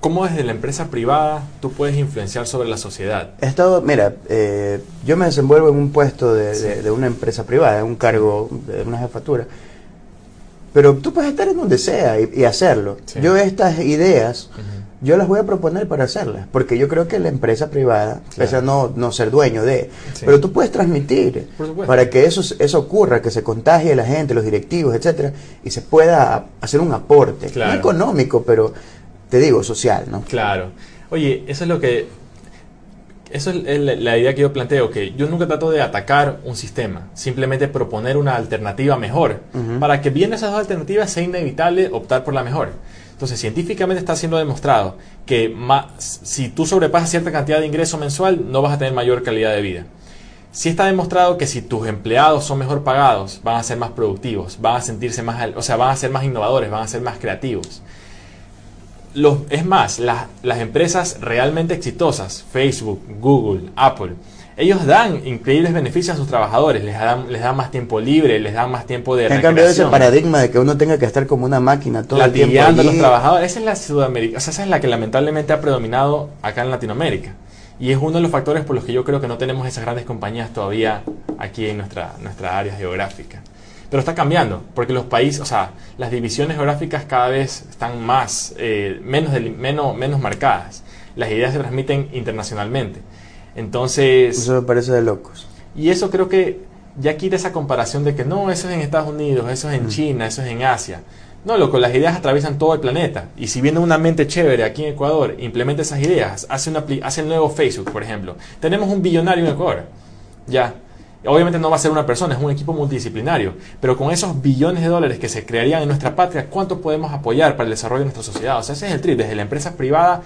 cómo desde la empresa privada tú puedes influenciar sobre la sociedad. He estado, mira, eh, yo me desenvuelvo en un puesto de, de, una empresa privada, en un cargo de una jefatura. Pero tú puedes estar en donde sea y, hacerlo. Yo estas ideas, yo las voy a proponer para hacerlas, porque yo creo que la empresa privada, pese a no, no ser dueño de, pero tú puedes transmitir para que eso, eso ocurra, que se contagie la gente, los directivos, etcétera, y se pueda hacer un aporte, no económico, pero te digo, social, ¿no? Claro. Oye, eso es lo que... Eso es la idea que yo planteo, que yo nunca trato de atacar un sistema, simplemente proponer una alternativa mejor, para que bien esas dos alternativas sea inevitable optar por la mejor. Entonces, científicamente está siendo demostrado que si tú sobrepasas cierta cantidad de ingreso mensual, no vas a tener mayor calidad de vida. Sí está demostrado que si tus empleados son mejor pagados, van a ser más productivos, van a sentirse más, o sea, van a ser más innovadores, van a ser más creativos es más, las empresas realmente exitosas, Facebook, Google, Apple, ellos dan increíbles beneficios a sus trabajadores, les dan, les dan más tiempo libre, les dan más tiempo de Han cambiado ese paradigma de que uno tenga que estar como una máquina todo el tiempo. a los trabajadores. Esa es la Sudamérica, esa es la que lamentablemente ha predominado acá en Latinoamérica. Y es uno de los factores por los que yo creo que no tenemos esas grandes compañías todavía aquí en nuestra, nuestra área geográfica. Pero está cambiando, porque los países, o sea, las divisiones geográficas cada vez están más, eh, menos, menos, menos marcadas. Las ideas se transmiten internacionalmente. Entonces... Eso me parece de locos. Y eso creo que ya quita esa comparación de que no, eso es en Estados Unidos, eso es en mm. China, eso es en Asia. No, loco, las ideas atraviesan todo el planeta. Y si viene una mente chévere aquí en Ecuador, implementa esas ideas, hace, una, hace el nuevo Facebook, por ejemplo. Tenemos un billonario en Ecuador. Ya, Obviamente no va a ser una persona, es un equipo multidisciplinario, pero con esos billones de dólares que se crearían en nuestra patria, ¿cuánto podemos apoyar para el desarrollo de nuestra sociedad? O sea, ese es el trip, desde la empresa privada,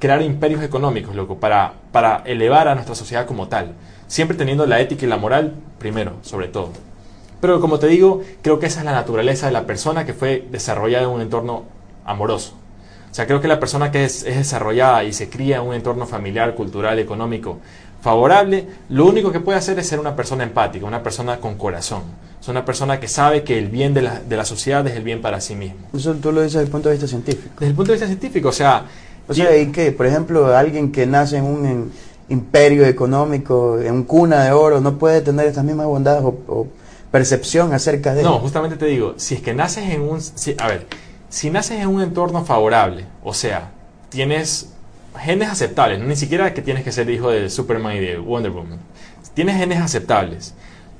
crear imperios económicos, loco, para, para elevar a nuestra sociedad como tal, siempre teniendo la ética y la moral primero, sobre todo. Pero como te digo, creo que esa es la naturaleza de la persona que fue desarrollada en un entorno amoroso. O sea, creo que la persona que es, es desarrollada y se cría en un entorno familiar, cultural, económico, favorable, lo único que puede hacer es ser una persona empática, una persona con corazón. Es una persona que sabe que el bien de la, de la sociedad es el bien para sí mismo. Eso tú lo dices desde el punto de vista científico. Desde el punto de vista científico, o sea... O sea, y que, por ejemplo, alguien que nace en un imperio económico, en un cuna de oro, no puede tener estas mismas bondades o, percepción acerca de... No, justamente te digo, si es que naces en un... a ver, si naces en un entorno favorable, o sea, tienes genes aceptables, ni siquiera que tienes que ser hijo de Superman y de Wonder Woman. Tienes genes aceptables.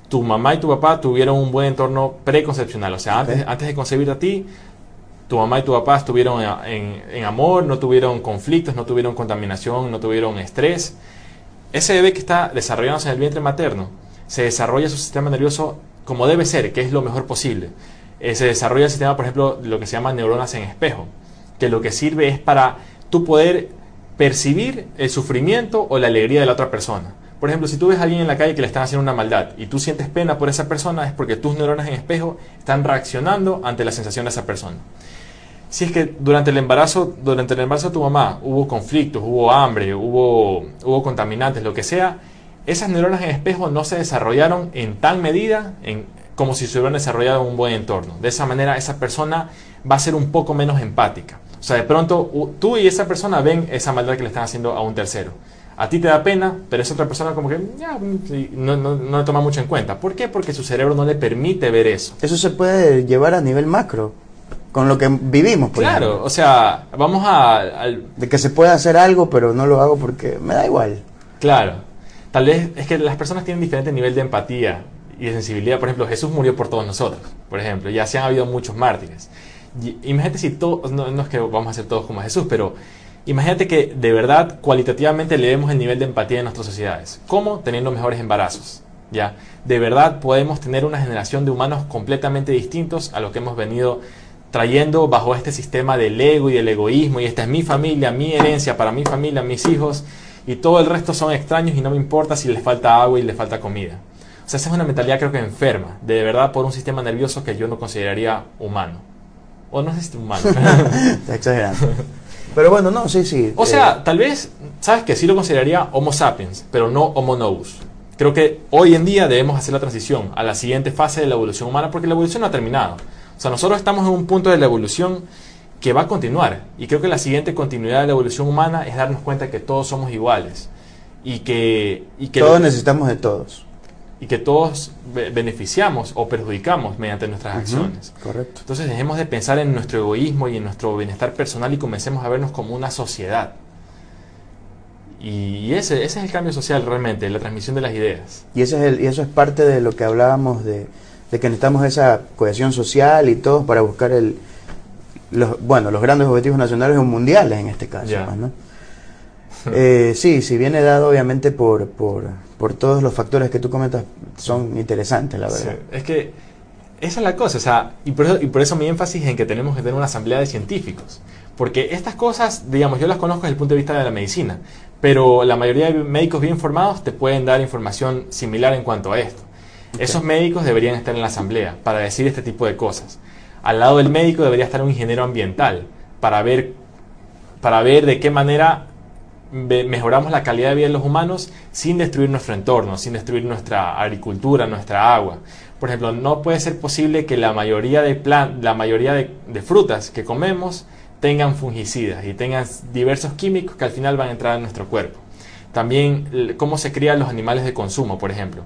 Tu mamá y tu papá tuvieron un buen entorno preconcepcional, o sea, antes, antes de concebir a ti, tu mamá y tu papá estuvieron en, amor, no tuvieron conflictos, no tuvieron contaminación, no tuvieron estrés. Ese bebé que está desarrollándose en el vientre materno, se desarrolla su sistema nervioso como debe ser, que es lo mejor posible. Eh, se desarrolla el sistema, por ejemplo, lo que se llama neuronas en espejo, que lo que sirve es para tu poder percibir el sufrimiento o la alegría de la otra persona. Por ejemplo, si tú ves a alguien en la calle que le están haciendo una maldad y tú sientes pena por esa persona, es porque tus neuronas en espejo están reaccionando ante la sensación de esa persona. Si es que durante el embarazo, durante el embarazo de tu mamá hubo conflictos, hubo hambre, hubo, hubo contaminantes, lo que sea, esas neuronas en espejo no se desarrollaron en tal medida en, como si se hubieran desarrollado en un buen entorno. De esa manera, esa persona va a ser un poco menos empática. O sea, de pronto tú y esa persona ven esa maldad que le están haciendo a un tercero. A ti te da pena, pero esa otra persona como que no, no, no le toma mucho en cuenta. ¿Por qué? Porque su cerebro no le permite ver eso. Eso se puede llevar a nivel macro, con lo que vivimos. Por claro, o sea, vamos a... Al... De que se puede hacer algo, pero no lo hago porque me da igual. Claro. Tal vez es que las personas tienen diferente nivel de empatía y de sensibilidad. Por ejemplo, Jesús murió por todos nosotros, por ejemplo. Ya se han habido muchos mártires imagínate si todos, no, es que vamos a ser todos como Jesús, pero imagínate que de verdad cualitativamente le demos el nivel de empatía en nuestras sociedades. ¿Cómo? Teniendo mejores embarazos. ¿ya? De verdad podemos tener una generación de humanos completamente distintos a lo que hemos venido trayendo bajo este sistema del ego y del egoísmo y esta es mi familia, mi herencia para mi familia, mis hijos y todo el resto son extraños y no me importa si les falta agua y les falta comida. O sea, esa es una mentalidad creo que enferma, de verdad por un sistema nervioso que yo no consideraría humano. O no es humano. Está exagerando. Pero bueno, no, sí, sí. O sea, eh, tal vez, sabes que sí lo consideraría Homo sapiens, pero no Homo novus. Creo que hoy en día debemos hacer la transición a la siguiente fase de la evolución humana porque la evolución no ha terminado. O sea, nosotros estamos en un punto de la evolución que va a continuar. Y creo que la siguiente continuidad de la evolución humana es darnos cuenta que todos somos iguales. Y que... Y que todos necesitamos de todos y que todos beneficiamos o perjudicamos mediante nuestras acciones. Correcto. Entonces dejemos de pensar en nuestro egoísmo y en nuestro bienestar personal y comencemos a vernos como una sociedad. Y ese, ese es el cambio social realmente, la transmisión de las ideas. Y, ese es el, y eso es parte de lo que hablábamos de, de que necesitamos esa cohesión social y todos para buscar el, los, bueno, los grandes objetivos nacionales o mundiales en este caso. ¿no? Eh, sí, sí, viene dado obviamente por, por, por, todos los factores que tú comentas, son interesantes, la verdad. es que esa es la cosa, o sea, y por, eso, y por eso mi énfasis en que tenemos que tener una asamblea de científicos. Porque estas cosas, digamos, yo las conozco desde el punto de vista de la medicina, pero la mayoría de médicos bien formados te pueden dar información similar en cuanto a esto. Esos médicos deberían estar en la asamblea para decir este tipo de cosas. Al lado del médico debería estar un ingeniero ambiental para ver, para ver de qué manera mejoramos la calidad de vida de los humanos sin destruir nuestro entorno, sin destruir nuestra agricultura, nuestra agua. Por ejemplo, no puede ser posible que la mayoría de, la mayoría de, frutas que comemos tengan fungicidas y tengan diversos químicos que al final van a entrar en nuestro cuerpo. También cómo se crían los animales de consumo, por ejemplo.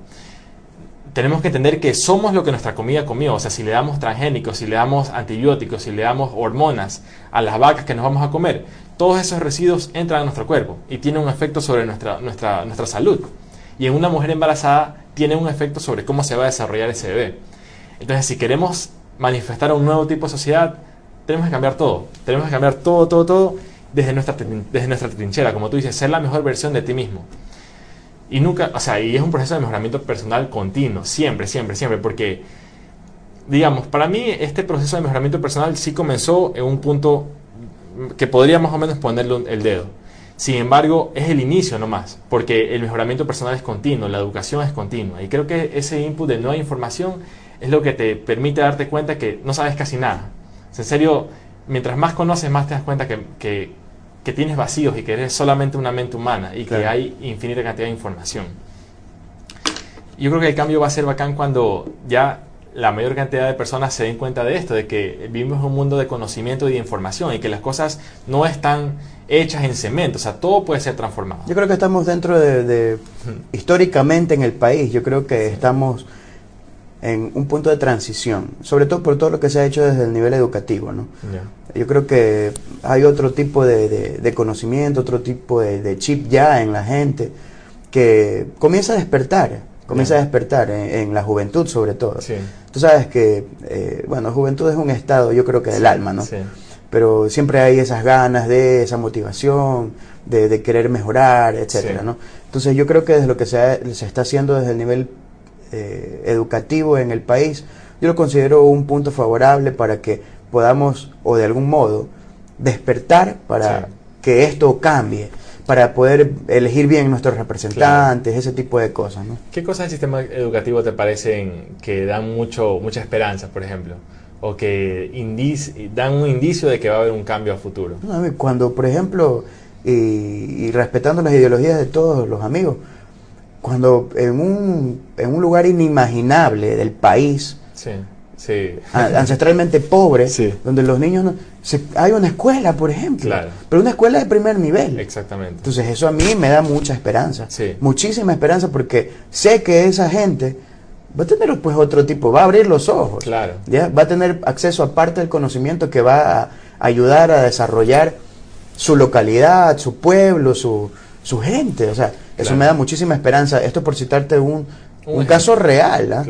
Tenemos que entender que somos lo que nuestra comida comió. O sea, si le damos transgénicos, si le damos antibióticos, si le damos hormonas a las vacas que nos vamos a comer, todos esos residuos entran a nuestro cuerpo y tienen un efecto sobre nuestra, nuestra, nuestra salud. Y en una mujer embarazada tiene un efecto sobre cómo se va a desarrollar ese bebé. Entonces, si queremos manifestar un nuevo tipo de sociedad, tenemos que cambiar todo. Tenemos que cambiar todo, todo, todo desde nuestra, desde nuestra trinchera. Como tú dices, ser la mejor versión de ti mismo. Y nunca, o sea, y es un proceso de mejoramiento personal continuo, siempre, siempre, siempre, porque, digamos, para mí este proceso de mejoramiento personal sí comenzó en un punto que podría más o menos ponerle el dedo. Sin embargo, es el inicio nomás, porque el mejoramiento personal es continuo, la educación es continua. Y creo que ese input de nueva información es lo que te permite darte cuenta que no sabes casi nada. en serio, mientras más conoces, más te das cuenta que, que, tienes vacíos y que eres solamente una mente humana y que hay infinita cantidad de información. Yo creo que el cambio va a ser bacán cuando ya la mayor cantidad de personas se den cuenta de esto, de que vivimos en un mundo de conocimiento y de información y que las cosas no están hechas en cemento, o sea, todo puede ser transformado. Yo creo que estamos dentro de, históricamente en el país, yo creo que estamos en un punto de transición, sobre todo por todo lo que se ha hecho desde el nivel educativo, ¿no? Yo creo que hay otro tipo de, conocimiento, otro tipo de, chip ya en la gente que comienza a despertar comienza a despertar en, la juventud sobre todo. Tú sabes que, eh, bueno, juventud es un estado, yo creo que del alma, ¿no? Pero siempre hay esas ganas de, esa motivación, de, querer mejorar, etcétera, ¿no? Entonces yo creo que desde lo que se, se está haciendo desde el nivel eh, educativo en el país, yo lo considero un punto favorable para que podamos, o de algún modo, despertar para que esto cambie para poder elegir bien nuestros representantes, ese tipo de cosas. ¿no? ¿Qué cosas del sistema educativo te parecen que dan mucho, mucha esperanza, por ejemplo? O que dan un indicio de que va a haber un cambio a futuro. cuando, por ejemplo, y, respetando las ideologías de todos los amigos, cuando en un, en un lugar inimaginable del país, sí sí. ancestralmente pobre, donde los niños no... hay una escuela, por ejemplo, pero una escuela de primer nivel. Exactamente. Entonces eso a mí me da mucha esperanza, muchísima esperanza, porque sé que esa gente va a tener pues otro tipo, va a abrir los ojos, claro. ¿ya? va a tener acceso a parte del conocimiento que va a ayudar a desarrollar su localidad, su pueblo, su, su gente, o sea, eso me da muchísima esperanza. Esto por citarte un, un, caso real, ¿ah?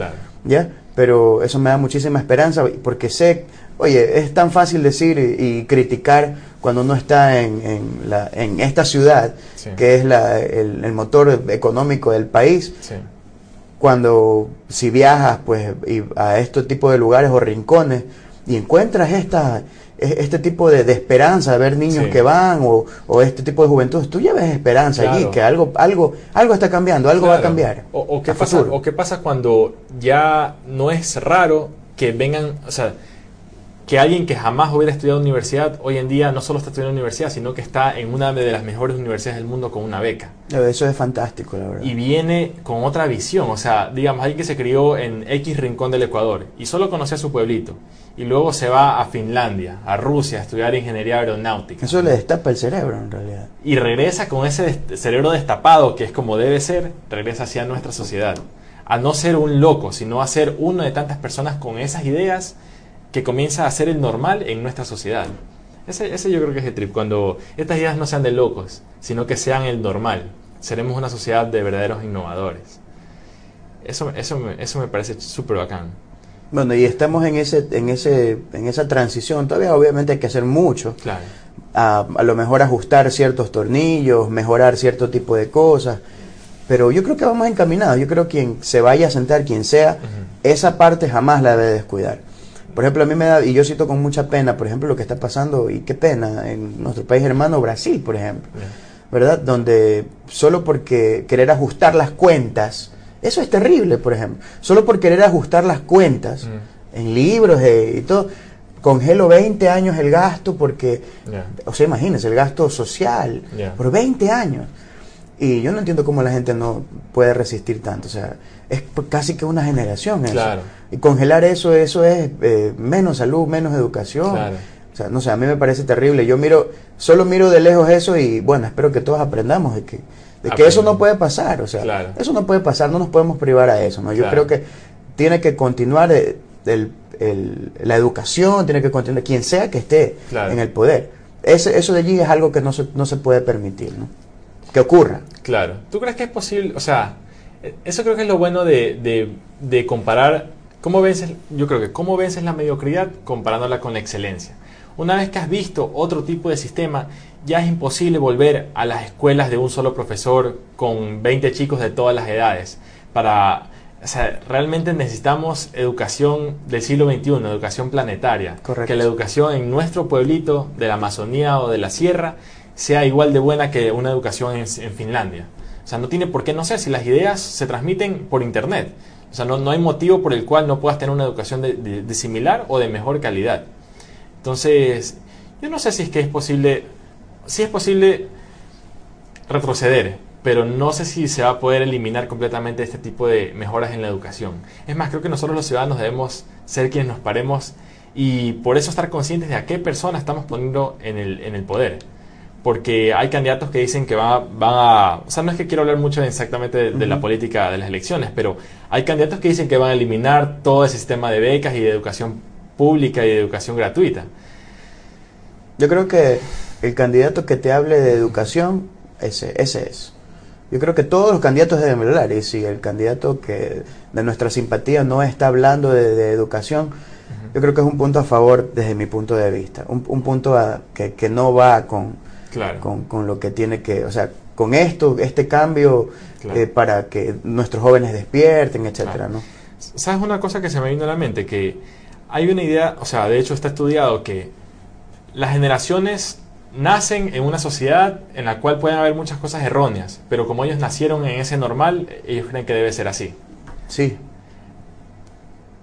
¿ya? pero eso me da muchísima esperanza porque sé, oye, es tan fácil decir y, criticar cuando uno está en, en, la, en esta ciudad, que es la, el, motor económico del país. Cuando si viajas pues a este tipo de lugares o rincones y encuentras esta este tipo de, esperanza de ver niños que van o, o, este tipo de juventud, tú ya ves esperanza allí, que algo, algo, algo está cambiando, algo va a cambiar. O, qué pasa, o qué pasa cuando ya no es raro que vengan, o sea, que alguien que jamás hubiera estudiado universidad, hoy en día no solo está estudiando universidad, sino que está en una de las mejores universidades del mundo con una beca. Eso es fantástico, la verdad. Y viene con otra visión, o sea, digamos, alguien que se crió en X rincón del Ecuador y solo conocía su pueblito, y luego se va a Finlandia, a Rusia, a estudiar ingeniería aeronáutica. Eso le destapa el cerebro, en realidad. Y regresa con ese cerebro destapado, que es como debe ser, regresa hacia nuestra sociedad. A no ser un loco, sino a ser uno de tantas personas con esas ideas que comienza a ser el normal en nuestra sociedad. Ese, ese yo creo que es el trip, cuando estas ideas no sean de locos, sino que sean el normal. Seremos una sociedad de verdaderos innovadores. Eso, eso, eso me parece súper bacán. Bueno, y estamos en ese, en ese, en esa transición. Todavía obviamente hay que hacer mucho. Claro. A, a, lo mejor ajustar ciertos tornillos, mejorar cierto tipo de cosas. Pero yo creo que vamos encaminados. Yo creo que quien se vaya a sentar, quien sea, esa parte jamás la debe descuidar. Por ejemplo, a mí me da, y yo siento con mucha pena, por ejemplo, lo que está pasando, y qué pena, en nuestro país hermano Brasil, por ejemplo, yeah. ¿verdad? Donde solo porque querer ajustar las cuentas, eso es terrible, por ejemplo, solo por querer ajustar las cuentas mm. en libros eh, y todo, congelo 20 años el gasto porque, yeah. o sea, imagínense, el gasto social, Yeah. por 20 años. Y yo no entiendo cómo la gente no puede resistir tanto. O sea, es casi que una generación eso. Claro. Y congelar eso, eso es eh, menos salud, menos educación. Claro. O sea, no sé, a mí me parece terrible. Yo miro, solo miro de lejos eso y bueno, espero que todos aprendamos de que, de que eso no puede pasar. O sea, Claro. eso no puede pasar, no nos podemos privar a eso. ¿no? Yo creo que tiene que continuar eh, el- el- la educación, tiene que continuar quien sea que esté en el poder. Ese, eso de allí es algo que no se, no se puede permitir, ¿no? Que ocurra. Claro. ¿Tú crees que es posible? O sea, eso creo que es lo bueno de, de- de comparar. ¿Cómo vences? Yo creo que cómo vences la mediocridad comparándola con la excelencia. Una vez que has visto otro tipo de sistema, ya es imposible volver a las escuelas de un solo profesor con 20 chicos de todas las edades. Para, o sea, realmente necesitamos educación del siglo XXI, educación planetaria. Correcto. Que la educación en nuestro pueblito de la Amazonía o de la Sierra sea igual de buena que una educación en, en Finlandia. O sea, no tiene por qué no ser si las ideas se transmiten por Internet. O sea, no, no hay motivo por el cual no puedas tener una educación de, de- similar o de mejor calidad. Entonces, yo no sé si es que es posible, si es posible retroceder, pero no sé si se va a poder eliminar completamente este tipo de mejoras en la educación. Es más, creo que nosotros los ciudadanos debemos ser quienes nos paremos y por eso estar conscientes de a qué persona estamos poniendo en el, en el poder. Porque hay candidatos que dicen que va- van a... O sea, no es que quiero hablar mucho exactamente de, de la política de las elecciones, pero hay candidatos que dicen que van a eliminar todo ese sistema de becas y de educación pública y de educación gratuita. Yo creo que el candidato que te hable de educación, ese, ese es. Yo creo que todos los candidatos deben hablar. Y si el candidato que de nuestra simpatía no está hablando de, de educación, yo creo que es un punto a favor desde mi punto de vista. Un, un punto a- que, que no va con, Claro. con, con lo que tiene que, o sea, con esto, este cambio Claro. eh, para que nuestros jóvenes despierten, etcétera. ¿no? ¿Sabes una cosa que se me vino a la mente? Que hay una idea, o sea, de hecho está estudiado que las generaciones nacen en una sociedad en la cual pueden haber muchas cosas erróneas, pero como ellos nacieron en ese normal, ellos creen que debe ser así. Sí,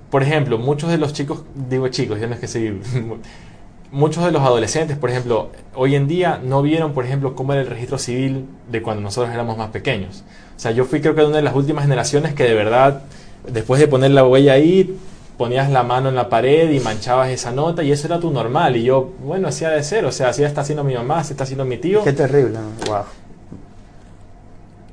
Por ejemplo, muchos de los chicos, digo chicos, ya no es que soy... Muchos de los adolescentes, por ejemplo, hoy en día no vieron, por ejemplo, cómo era el registro civil de cuando nosotros éramos más pequeños. O sea, yo fui creo que una de las últimas generaciones que de verdad, después de poner la huella ahí, ponías la mano en la pared y manchabas esa nota y eso era tu normal. Y yo, bueno, así ha de ser, o sea, así está haciendo mi mamá, así está haciendo mi tío. qué terrible, ¿no? Wow.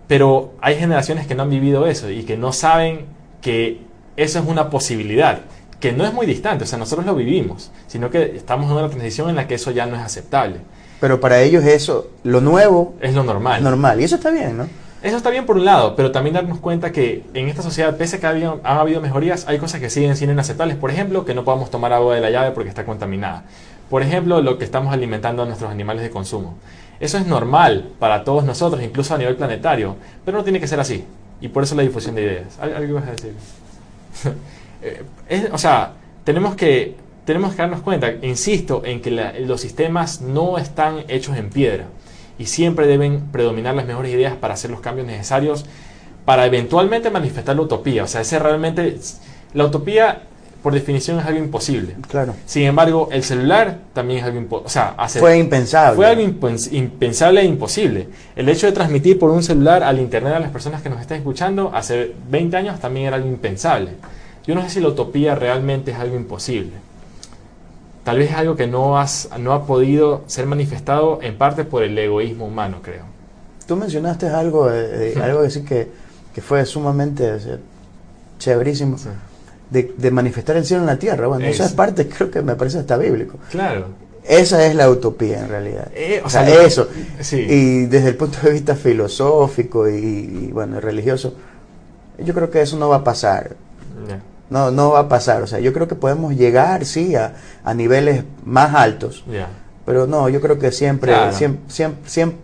Pero hay generaciones que no han vivido eso y que no saben que eso es una posibilidad, que no es muy distante, o sea, nosotros lo vivimos, sino que estamos en una transición en la que eso ya no es aceptable, Pero para ellos eso, lo nuevo, es lo normal. es normal. Y eso está bien, ¿no? Eso está bien por un lado, pero también darnos cuenta que en esta sociedad, pese a que ha habido- han habido mejorías, hay cosas que siguen siendo inaceptables. Por ejemplo, que no podamos tomar agua de la llave porque está contaminada. Por ejemplo, lo que estamos alimentando a nuestros animales de consumo. Eso es normal para todos nosotros, incluso a nivel planetario, pero no tiene que ser así. Y por eso la difusión de ideas. ¿Al- ¿Algo ibas a decir? Eh, es- o sea, tenemos que, tenemos que darnos cuenta, insisto, en que la- los sistemas no están hechos en piedra y siempre deben predominar las mejores ideas para hacer los cambios necesarios para eventualmente manifestar la utopía. O sea, ese realmente, la utopía por definición es algo imposible. Claro. Sin embargo, el celular también es algo imposible. O sea, fue impensable. Fue algo impensable e imposible. El hecho de transmitir por un celular al Internet a las personas que nos están escuchando hace 20 años también era algo impensable. Yo no sé si la utopía realmente es algo imposible. Tal vez es algo que no, has, no ha podido ser manifestado en parte por el egoísmo humano, creo. Tú mencionaste algo, eh, algo que sí que, que fue sumamente chéverísimo de, manifestar el cielo en la tierra. Bueno, esa es parte, creo que me parece hasta bíblico. Claro. Esa es la utopía en realidad. Eh, o, sea, eso. Y desde el punto de vista filosófico y, bueno, religioso, yo creo que eso no va a pasar. No, no va a pasar. O sea, yo creo que podemos llegar, sí, a, a niveles más altos. Pero no, yo creo que siempre, siempre, siempre, siempre,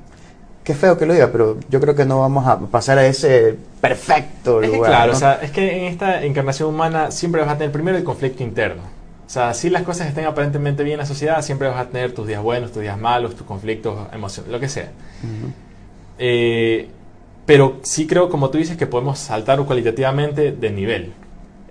qué feo que lo diga, pero yo creo que no vamos a pasar a ese perfecto es lugar. claro, o sea, es que en esta encarnación humana siempre vas a tener primero el conflicto interno. O sea, si las cosas estén aparentemente bien en la sociedad, siempre vas a tener tus días buenos, tus días malos, tus conflictos, emociones, lo que sea. Eh, pero sí creo, como tú dices, que podemos saltar cualitativamente de nivel.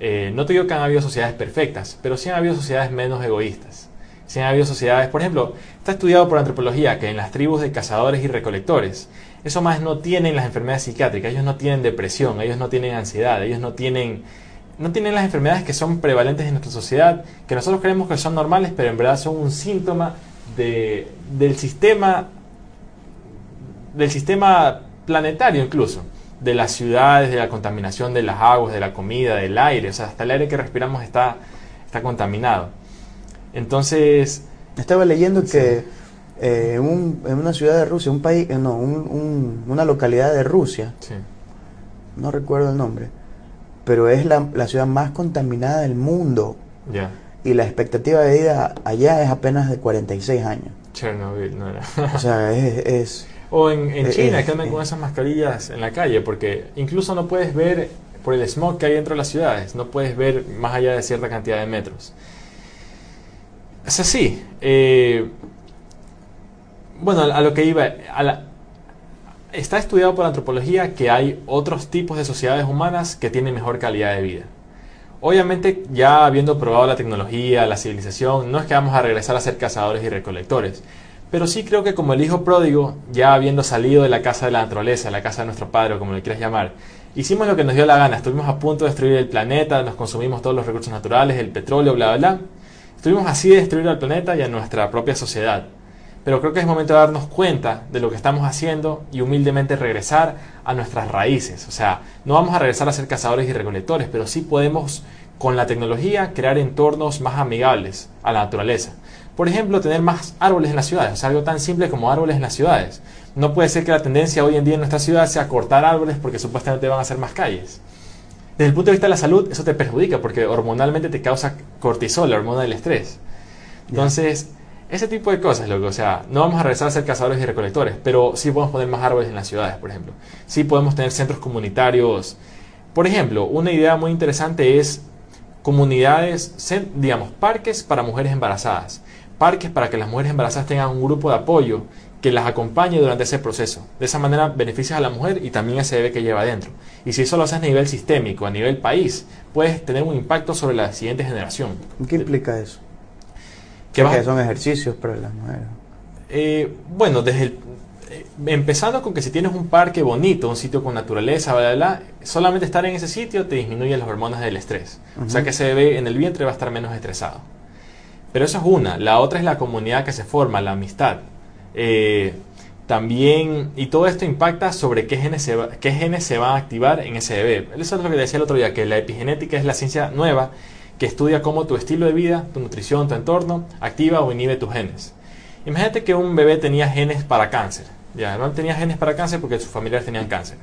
Eh, no te digo que han habido sociedades perfectas, pero sí han habido sociedades menos egoístas. Sí han habido sociedades, por ejemplo, está estudiado por antropología que en las tribus de cazadores y recolectores, esos más no tienen las enfermedades psiquiátricas, ellos no tienen depresión, ellos no tienen ansiedad, ellos no tienen, no tienen las enfermedades que son prevalentes en nuestra sociedad, que nosotros creemos que son normales, pero en verdad son un síntoma de, del sistema del sistema planetario incluso, de las ciudades, de la contaminación de las aguas, de la comida, del aire, o sea, hasta el aire que respiramos está, está contaminado. Entonces... Estaba leyendo que eh, en una ciudad de Rusia, un país, eh, no, una localidad de Rusia, no recuerdo el nombre, pero es la, ciudad más contaminada del mundo. Y la expectativa de vida allá es apenas de 46 años. Chernobyl, no era. o sea, es... o en, China, que andan con esas mascarillas en la calle, porque incluso no puedes ver, por el smog que hay dentro de las ciudades, no puedes ver más allá de cierta cantidad de metros. Es así. Eh, bueno, a lo que iba, está estudiado por la antropología que hay otros tipos de sociedades humanas que tienen mejor calidad de vida. Obviamente, ya habiendo probado la tecnología, la civilización, no es que vamos a regresar a ser cazadores y recolectores, pero sí creo que como el hijo pródigo, ya habiendo salido de la casa de la naturaleza, la casa de nuestro padre, o como le quieras llamar, hicimos lo que nos dio la gana, estuvimos a punto de destruir el planeta, nos consumimos todos los recursos naturales, el petróleo, bla, bla, bla. Estuvimos así de destruir al planeta y a nuestra propia sociedad. Pero creo que es momento de darnos cuenta de lo que estamos haciendo y humildemente regresar a nuestras raíces. O sea, no vamos a regresar a ser cazadores y recolectores, pero sí podemos con la tecnología crear entornos más amigables a la naturaleza. Por ejemplo, tener más árboles en las ciudades, o sea, algo tan simple como árboles en las ciudades. No puede ser que la tendencia hoy en día en nuestra ciudad sea cortar árboles porque supuestamente van a ser más calles. Desde el punto de vista de la salud, eso te perjudica porque hormonalmente te causa cortisol, la hormona del estrés. Entonces, ese tipo de cosas, loco. O sea, no vamos a regresar a ser cazadores y recolectores, pero sí podemos poner más árboles en las ciudades, por ejemplo. Sí podemos tener centros comunitarios. Por ejemplo, una idea muy interesante es comunidades, digamos, parques para mujeres embarazadas. Parques para que las mujeres embarazadas tengan un grupo de apoyo que las acompañe durante ese proceso. De esa manera beneficias a la mujer y también a ese bebé que lleva adentro. Y si eso lo haces a nivel sistémico, a nivel país, puedes tener un impacto sobre la siguiente generación. ¿Qué implica eso? que son ejercicios para las mujeres. Eh, bueno, desde el, eh, empezando con que si tienes un parque bonito, un sitio con naturaleza, bla, bla, solamente estar en ese sitio te disminuye las hormonas del estrés. O sea que ese bebé en el vientre va a estar menos estresado. Pero eso es una. La otra es la comunidad que se forma, la amistad. Eh, también, y todo esto impacta sobre qué genes, se qué genes se van a activar en ese bebé. Eso es lo que decía el otro día, que la epigenética es la ciencia nueva que estudia cómo tu estilo de vida, tu nutrición, tu entorno activa o inhibe tus genes. Imagínate que un bebé tenía genes para cáncer. Ya, no tenía genes para cáncer porque sus familiares tenían cáncer.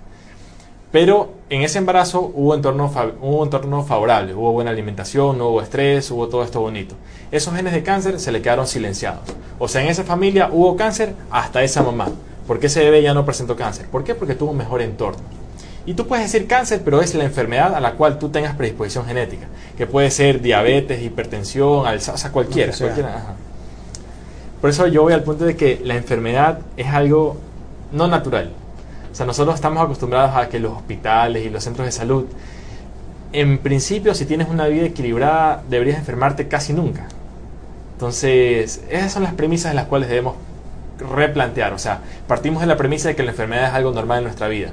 Pero en ese embarazo hubo entorno, hubo entorno favorable, hubo buena alimentación, no hubo estrés, hubo todo esto bonito. Esos genes de cáncer se le quedaron silenciados. O sea, en esa familia hubo cáncer hasta esa mamá. porque ese bebé ya no presentó cáncer? ¿Por qué? Porque tuvo un mejor entorno. Y tú puedes decir cáncer, pero es la enfermedad a la cual tú tengas predisposición genética, que puede ser diabetes, hipertensión, Alzheimer, cualquiera. Por eso yo voy al punto de que la enfermedad es algo no natural. O sea, nosotros estamos acostumbrados a que los hospitales y los centros de salud en principio, si tienes una vida equilibrada, deberías enfermarte casi nunca. Entonces, esas son las premisas de las cuales debemos replantear. O sea, partimos de la premisa de que la enfermedad es algo normal en nuestra vida.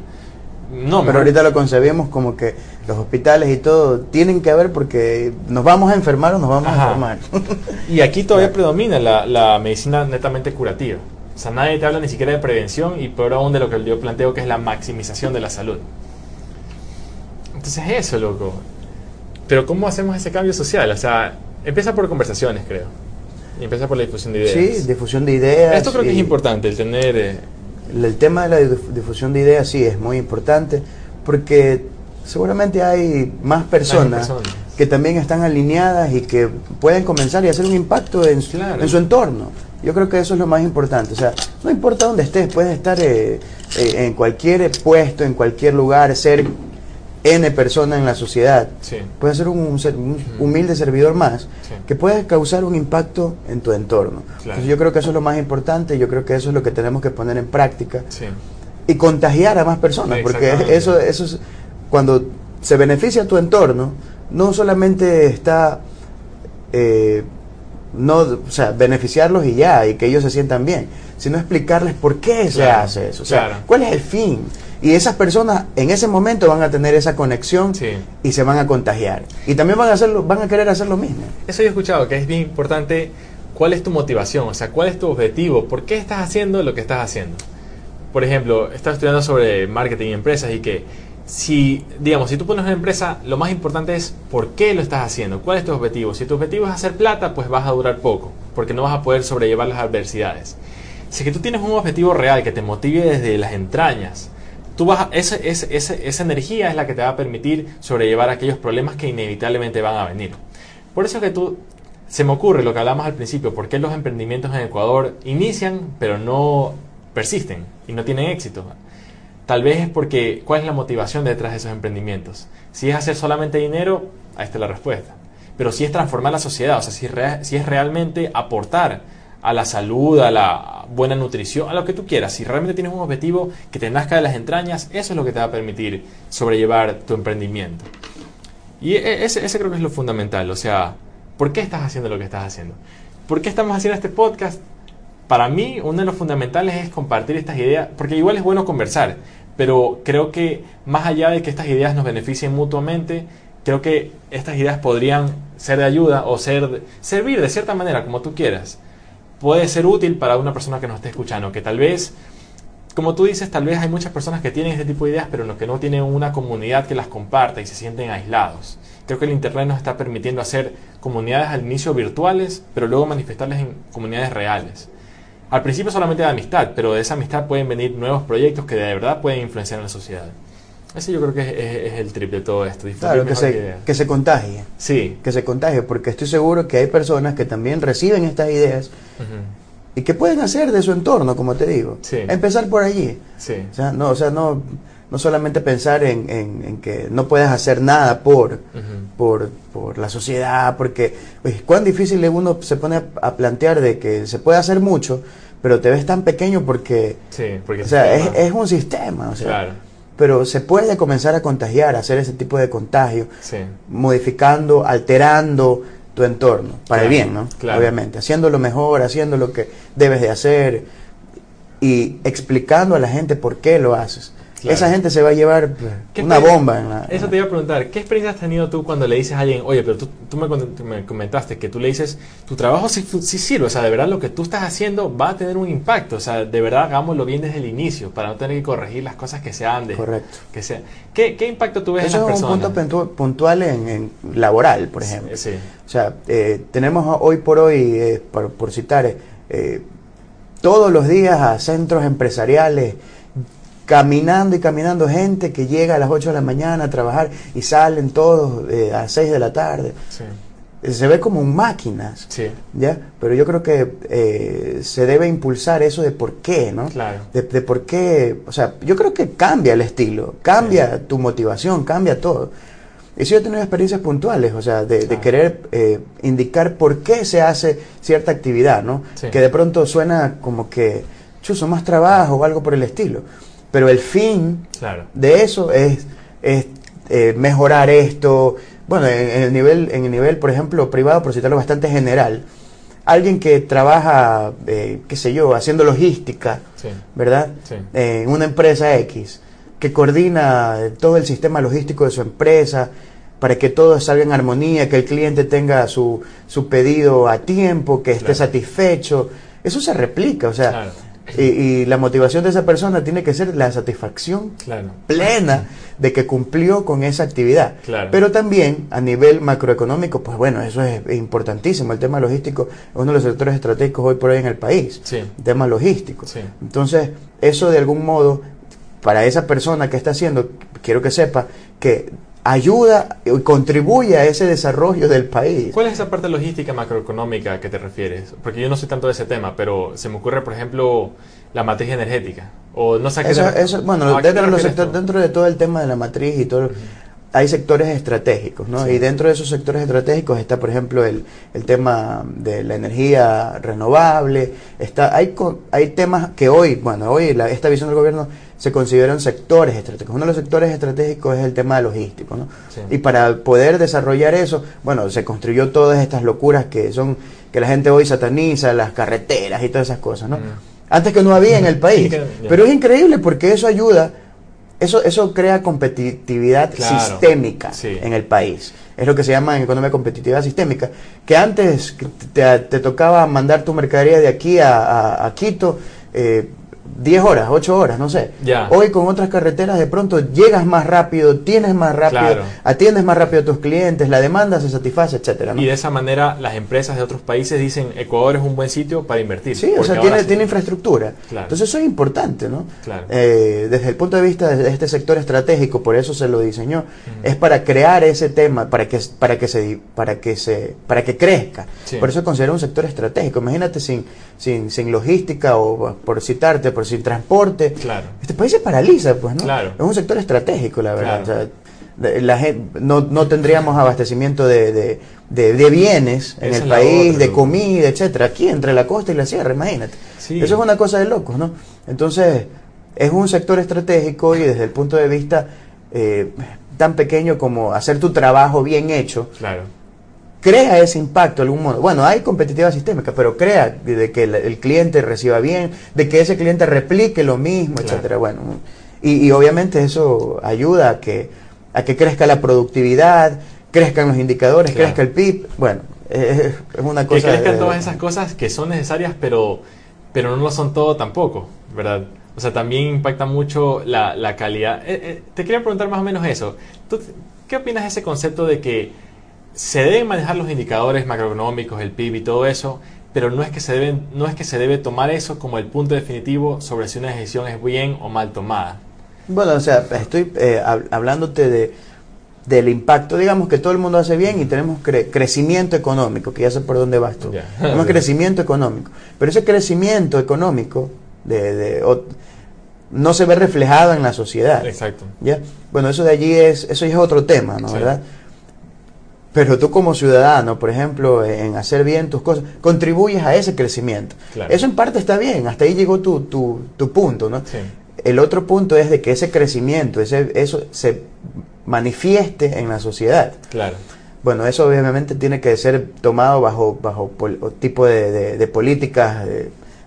No, pero ahorita lo concebimos como que los hospitales y todo tienen que haber porque nos vamos a enfermar o nos vamos a enfermar. y aquí todavía predomina la, la, medicina netamente curativa. O sea, nadie te habla ni siquiera de prevención y peor aún de lo que yo planteo que es la maximización de la salud. Entonces eso, loco. Pero ¿cómo hacemos ese cambio social? O sea, empieza por conversaciones, creo. Y empieza por la difusión de ideas. Sí, difusión de ideas. Esto creo que es importante, el tener... Eh, el tema de la difusión de ideas sí es muy importante porque seguramente hay más personas, que también están alineadas y que pueden comenzar y hacer un impacto en, en, su entorno. Yo creo que eso es lo más importante. O sea, no importa dónde estés, puedes estar eh, eh, en cualquier puesto, en cualquier lugar, ser N persona en la sociedad. Puedes ser un, humilde servidor más que puede causar un impacto en tu entorno. yo creo que eso es lo más importante, yo creo que eso es lo que tenemos que poner en práctica y contagiar a más personas, porque eso, eso es cuando se beneficia tu entorno, no solamente está eh, no, o sea, beneficiarlos y ya, y que ellos se sientan bien, sino explicarles por qué se hace eso, o sea, cuál es el fin. Y esas personas en ese momento van a tener esa conexión y se van a contagiar. Y también van a, hacerlo, van a querer hacer lo mismo. Eso yo he escuchado, que es bien importante cuál es tu motivación, o sea, cuál es tu objetivo, por qué estás haciendo lo que estás haciendo. Por ejemplo, estás estudiando sobre marketing y empresas y que si, digamos, si tú pones una empresa, lo más importante es por qué lo estás haciendo, cuál es tu objetivo. Si tu objetivo es hacer plata, pues vas a durar poco, porque no vas a poder sobrellevar las adversidades. Si que tú tienes un objetivo real que te motive desde las entrañas, tú vas esa energía es la que te va a permitir sobrellevar aquellos problemas que inevitablemente van a venir. Por eso que tú, se me ocurre lo que hablamos al principio, por qué los emprendimientos en Ecuador inician pero no persisten y no tienen éxito. Tal vez es porque, ¿cuál es la motivación detrás de esos emprendimientos? Si es hacer solamente dinero, ahí está la respuesta. Pero si es transformar la sociedad, o sea, si, si es realmente aportar a la salud, a la buena nutrición, a lo que tú quieras. Si realmente tienes un objetivo que te nazca de las entrañas, eso es lo que te va a permitir sobrellevar tu emprendimiento. Y e, ese, ese creo que es lo fundamental. O sea, ¿por qué estás haciendo lo que estás haciendo? ¿Por qué estamos haciendo este podcast? Para mí, uno de los fundamentales es compartir estas ideas, porque igual es bueno conversar, pero creo que más allá de que estas ideas nos beneficien mutuamente, creo que estas ideas podrían ser de ayuda o ser servir de cierta manera, como tú quieras puede ser útil para una persona que nos esté escuchando, que tal vez, como tú dices, tal vez hay muchas personas que tienen este tipo de ideas, pero que no tienen una comunidad que las comparta y se sienten aislados. Creo que el Internet nos está permitiendo hacer comunidades al inicio virtuales, pero luego manifestarlas en comunidades reales. Al principio solamente de amistad, pero de esa amistad pueden venir nuevos proyectos que de verdad pueden influenciar en la sociedad. Ese yo creo que es, el trip de todo esto. Claro, que se, que se contagie. Sí. Que se contagie, porque estoy seguro que hay personas que también reciben estas ideas y que pueden hacer de su entorno, como te digo. Sí. Empezar por allí. Sí. O sea, no, o sea, no, no solamente pensar en, en, que no puedes hacer nada por, por, por, la sociedad, porque pues, cuán difícil uno se pone a, plantear de que se puede hacer mucho, pero te ves tan pequeño porque, sí, porque o sea, es, es, un sistema. O sea, claro pero se puede comenzar a contagiar, a hacer ese tipo de contagio, modificando, alterando tu entorno, para el bien, ¿no? Obviamente, haciendo lo mejor, haciendo lo que debes de hacer y explicando a la gente por qué lo haces. Esa gente se va a llevar una bomba. En la, eso te iba a preguntar, ¿qué experiencia has tenido tú cuando le dices a alguien, oye, pero tú, tú me, comentaste que tú le dices, tu trabajo sí, sirve, o sea, de verdad lo que tú estás haciendo va a tener un impacto, o sea, de verdad hagámoslo bien desde el inicio, para no tener que corregir las cosas que se han de... Correcto. Que sea, ¿qué, ¿Qué impacto tú ves en las personas? Eso es un punto puntual en, laboral, por ejemplo. Sí. O sea, eh, tenemos hoy por hoy, eh, por, citar, eh, todos los días a centros empresariales, caminando y caminando gente que llega a las 8 de la mañana a trabajar y salen todos eh, a las 6 de la tarde. Se ve como máquinas, ¿ya? Pero yo creo que eh, se debe impulsar eso de por qué, ¿no? Claro. De, por qué, o sea, yo creo que cambia el estilo, cambia tu motivación, cambia todo. Y si yo he tenido experiencias puntuales, o sea, de, querer eh, indicar por qué se hace cierta actividad, ¿no? Que de pronto suena como que, chuzo, más trabajo o algo por el estilo pero el fin de eso es, eh, mejorar esto. Bueno, en, el nivel, en el nivel, por ejemplo, privado, por citarlo bastante general, alguien que trabaja, eh, qué sé yo, haciendo logística, ¿verdad? en una empresa X, que coordina todo el sistema logístico de su empresa para que todo salga en armonía, que el cliente tenga su, su pedido a tiempo, que esté satisfecho. Eso se replica, o sea, y, la motivación de esa persona tiene que ser la satisfacción plena de que cumplió con esa actividad. Pero también a nivel macroeconómico, pues bueno, eso es importantísimo. El tema logístico es uno de los sectores estratégicos hoy por hoy en el país. El tema logístico. Entonces, eso de algún modo, para esa persona que está haciendo, quiero que sepa que ayuda y contribuye a ese desarrollo del país. ¿Cuál es esa parte logística macroeconómica que te refieres? Porque yo no sé tanto de ese tema, pero se me ocurre, por ejemplo, la matriz energética. O no sé eso, bueno, dentro, de dentro de todo el tema de la matriz y todo, hay sectores estratégicos, ¿no? Y dentro de esos sectores estratégicos está, por ejemplo, el, el tema de la energía renovable. Está, hay, hay temas que hoy, bueno, hoy la, esta visión del gobierno se consideran sectores estratégicos. Uno de los sectores estratégicos es el tema logístico, ¿no? Y para poder desarrollar eso, bueno, se construyó todas estas locuras que son, que la gente hoy sataniza, las carreteras y todas esas cosas, ¿no? Antes que no había en el país. Pero es increíble porque eso ayuda, eso, eso crea competitividad sistémica en el país. Es lo que se llama en economía competitiva sistémica. Que antes te, tocaba mandar tu mercadería de aquí a, a, Quito, eh, 10 horas, 8 horas, no sé. Hoy con otras carreteras de pronto llegas más rápido, tienes más rápido, atiendes más rápido a tus clientes, la demanda se satisface, etcétera. Y de esa manera las empresas de otros países dicen Ecuador es un buen sitio para invertir. Sí, o sea, tiene, tiene infraestructura. Entonces eso es importante, ¿no? Eh, desde el punto de vista de este sector estratégico, por eso se lo diseñó, es para crear ese tema, para que, para que se, para que se, para que crezca. Por eso considera un sector estratégico. Imagínate sin, sin, sin logística o por citarte, por sin transporte. Claro. Este país se paraliza, pues, ¿no? Claro. Es un sector estratégico, la verdad. la gente, no, no, tendríamos abastecimiento de, de, bienes en el país, de comida, etcétera, aquí entre la costa y la sierra, imagínate. Eso es una cosa de locos, ¿no? Entonces, es un sector estratégico y desde el punto de vista eh, tan pequeño como hacer tu trabajo bien hecho, claro crea ese impacto de algún modo. Bueno, hay competitiva sistémica, pero crea de que el, cliente reciba bien, de que ese cliente replique lo mismo, etcétera. Bueno, y, obviamente eso ayuda a que, a que crezca la productividad, crezcan los indicadores, crezca el PIB. Bueno, es, una cosa. Que crezcan todas esas cosas que son necesarias, pero, pero no lo son todo tampoco, ¿verdad? O sea, también impacta mucho la, la calidad. Eh, eh, te quería preguntar más o menos eso. ¿Qué opinas de ese concepto de que se deben manejar los indicadores macroeconómicos, el PIB y todo eso, pero no es que se deben, no es que se debe tomar eso como el punto definitivo sobre si una decisión es bien o mal tomada. Bueno, o sea, estoy eh, hablándote de del impacto, digamos que todo el mundo hace bien y tenemos crecimiento económico, que ya sé por dónde vas tú. Tenemos crecimiento económico, pero ese crecimiento económico de, no se ve reflejado en la sociedad. Exacto. ¿ya? Bueno, eso de allí es, eso es otro tema, ¿no? ¿verdad? Pero tú como ciudadano, por ejemplo, en hacer bien tus cosas, contribuyes a ese crecimiento. Eso en parte está bien, hasta ahí llegó tu, tu, tu punto, ¿no? El otro punto es de que ese crecimiento, ese, eso se manifieste en la sociedad. Claro. Bueno, eso obviamente tiene que ser tomado bajo, bajo tipo de, de, políticas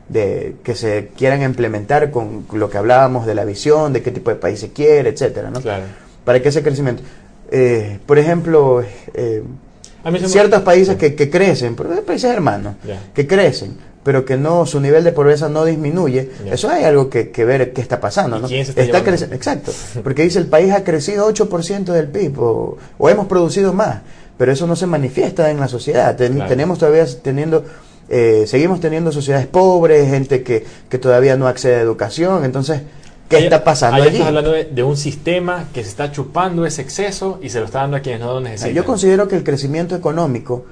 de, que se quieran implementar con lo que hablábamos de la visión, de qué tipo de país se quiere, etcétera, ¿no? Claro. Para que ese crecimiento. Eh, por ejemplo, eh, ciertos países que, que, crecen, países hermanos, que crecen, pero que no su nivel de pobreza no disminuye, eso hay algo que, que, ver qué está pasando. ¿no? está, creciendo, exacto, porque dice el país ha crecido 8% del PIB o, hemos producido más, pero eso no se manifiesta en la sociedad. Tenemos todavía teniendo... Eh, seguimos teniendo sociedades pobres, gente que, que todavía no accede a educación, entonces ¿Qué está pasando ahí estás hablando de, un sistema que se está chupando ese exceso y se lo está dando a quienes no lo necesitan. Yo considero que el crecimiento económico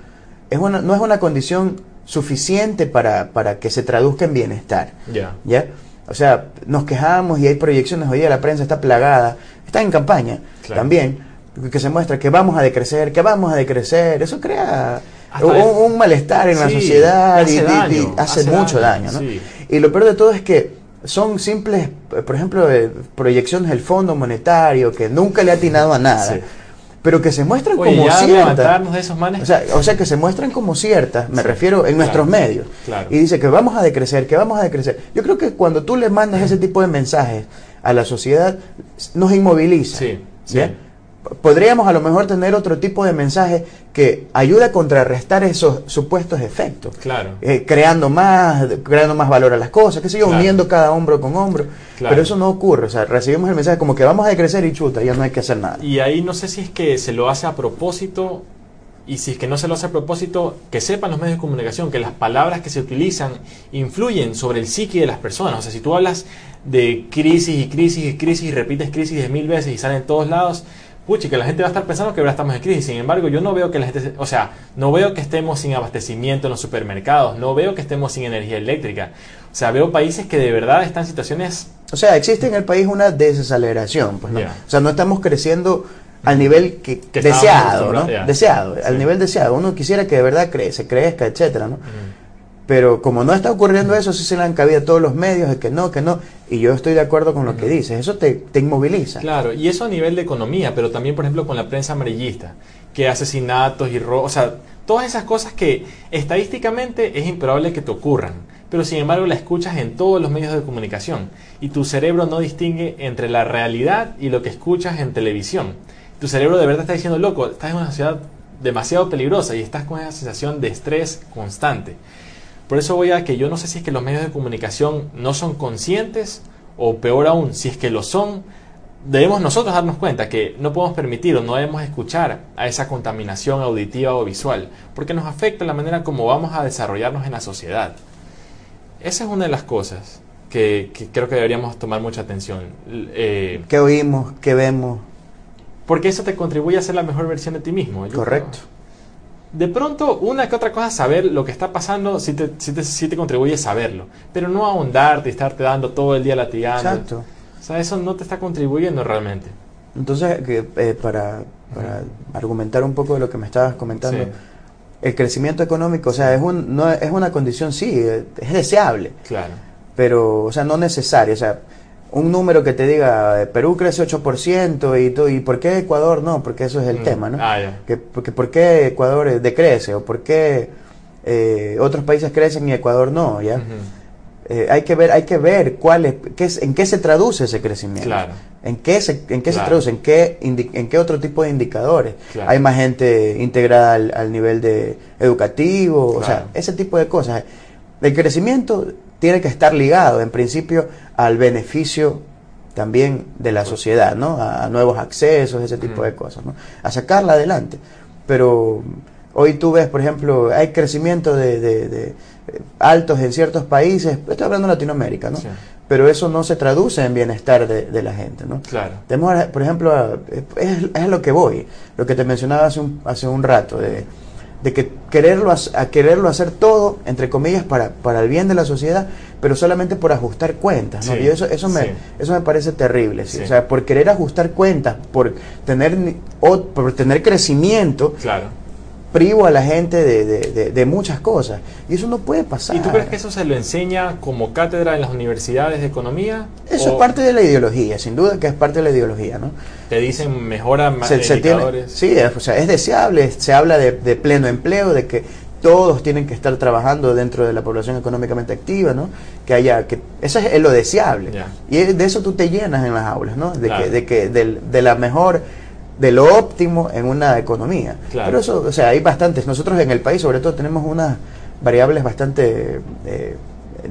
es una, no es una condición suficiente para, para que se traduzca en bienestar. Ya. ¿Ya? O sea, nos quejamos y hay proyecciones, hoy día la prensa está plagada, está en campaña también, que se muestra que vamos a decrecer, que vamos a decrecer, eso crea un, malestar en la sociedad y, hace, mucho daño. ¿no? Y lo peor de todo es que son simples, por ejemplo, eh, proyecciones del Fondo Monetario que nunca le ha atinado a nada. Sí. Pero que se muestran Oye, como ciertas. de esos manes. O sea, o sea, que se muestran como ciertas, me Sí, refiero, en claro, nuestros medios. claro. Y dice que vamos a decrecer, que vamos a decrecer. Yo creo que cuando tú le mandas ese tipo de mensajes a la sociedad, nos inmoviliza. Sí, sí. Podríamos a lo mejor tener otro tipo de mensaje que ayude a contrarrestar esos supuestos efectos. Claro. Eh, creando más, creando más valor a las cosas, qué sé yo, Claro. uniendo cada hombro con hombro. Claro. Pero eso no ocurre, o sea, recibimos el mensaje como que vamos a decrecer y chuta, ya no hay que hacer nada. Y ahí no sé si es que se lo hace a propósito y si es que no se lo hace a propósito, que sepan los medios de comunicación que las palabras que se utilizan influyen sobre el psique de las personas. O sea, si tú hablas de crisis y crisis y crisis y repites crisis de mil veces y sale en todos lados, puchi, que la gente va a estar pensando que ahora estamos en crisis. Sin embargo, yo no veo que la gente, o sea, no veo que estemos sin abastecimiento en los supermercados, no veo que estemos sin energía eléctrica. O sea, veo países que de verdad están en situaciones O sea, existe en el país una desaceleración, pues, ¿no? O sea, no estamos creciendo al nivel que, Que deseado, ¿no? Deseado, Sí. al nivel deseado. Uno quisiera que de verdad crece, crezca, etcétera, ¿no? mm, Pero como no está ocurriendo eso, sí se le han cabido a todos los medios de que no, que no. Y yo estoy de acuerdo con lo que dices. Eso te, te inmoviliza. Claro, y eso a nivel de economía, pero también, por ejemplo, con la prensa amarillista, que asesinatos y robos, o sea, todas esas cosas que estadísticamente es improbable que te ocurran, pero sin embargo la escuchas en todos los medios de comunicación y tu cerebro no distingue entre la realidad y lo que escuchas en televisión. Tu cerebro de verdad está diciendo, loco, estás en una ciudad demasiado peligrosa y estás con esa sensación de estrés constante. Por eso voy a que yo no sé si es que los medios de comunicación no son conscientes o peor aún, si es que lo son, debemos nosotros darnos cuenta que no podemos permitir o no debemos escuchar a esa contaminación auditiva o visual, porque nos afecta la manera como vamos a desarrollarnos en la sociedad. Esa es una de las cosas que, que creo que deberíamos tomar mucha atención, eh, ¿Qué oímos? ¿Qué vemos? porque eso te contribuye a ser la mejor versión de ti mismo. Correcto. De pronto, una que otra cosa, saber lo que está pasando, sí te, sí te, sí te contribuye a saberlo. Pero no ahondarte y estarte dando todo el día latigando. Exacto. O sea, eso no te está contribuyendo realmente. Entonces, eh, para, para argumentar un poco de lo que me estabas comentando, Sí. el crecimiento económico, o sea, es, un, no, es una condición, sí, es deseable. Claro. pero, o sea, no necesario. O sea, un número que te diga, eh, Perú crece 8% y, tú, ¿y por qué Ecuador no? Porque eso es el Mm. tema, ¿no? Ah. Que, porque, ¿Por qué Ecuador eh, decrece? ¿O por qué eh, otros países crecen y Ecuador no? ¿ya? Eh, hay que ver, hay que ver cuál es, qué es- en qué se traduce ese crecimiento. Claro. ¿En qué se, en qué se traduce? ¿En qué, ¿En qué otro tipo de indicadores? Claro. Hay más gente integrada al, al nivel de educativo, o sea, ese tipo de cosas. El crecimiento tiene que estar ligado, en principio, al beneficio también de la sociedad, ¿no? A, nuevos accesos, ese tipo de cosas, ¿no? A sacarla adelante. Pero hoy tú ves, por ejemplo, hay crecimiento de, de- de, eh, altos en ciertos países, estoy hablando de Latinoamérica, ¿no? Sí. Pero eso no se traduce en bienestar de, de la gente, ¿no? Claro. Tenemos, por ejemplo, es, es a lo que voy, lo que te mencionaba hace un, hace un rato, de, de que quererlo, a quererlo hacer todo, entre comillas, para, para el bien de la sociedad, pero solamente por ajustar cuentas, ¿no? Sí, Y eso, eso, me, sí. eso me parece terrible, ¿sí? O sea, por querer ajustar cuentas, por tener, o por tener crecimiento, Claro. Privo a la gente de, de- de- de muchas cosas. Y eso no puede pasar. ¿Y tú crees que eso se lo enseña como cátedra en las universidades de economía? Eso ¿O es parte de la ideología, sin duda que es parte de la ideología, ¿no? Te dicen mejora ma- se, se tiene, sí, es, o sea, es deseable, se habla de, de pleno empleo, de que todos tienen que estar trabajando dentro de la población económicamente activa, ¿no? Que haya, que eso es lo deseable. Ya. Y de eso tú te llenas en las aulas, ¿no? De Claro. que, de que de la mejor, de lo óptimo en una economía. Claro. Pero eso, o sea, hay bastantes. Nosotros en el país, sobre todo, tenemos unas variables bastante eh,